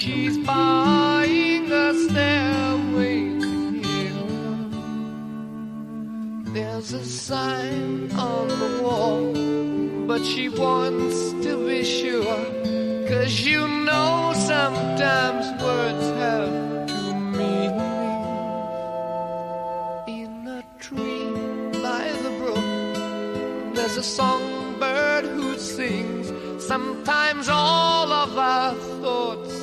She's buying a stairway to heaven. There's a sign on the wall, but she wants to be sure. Cause you know sometimes words have to mean. In a tree by the brook, there's a songbird who sings. Sometimes all of our thoughts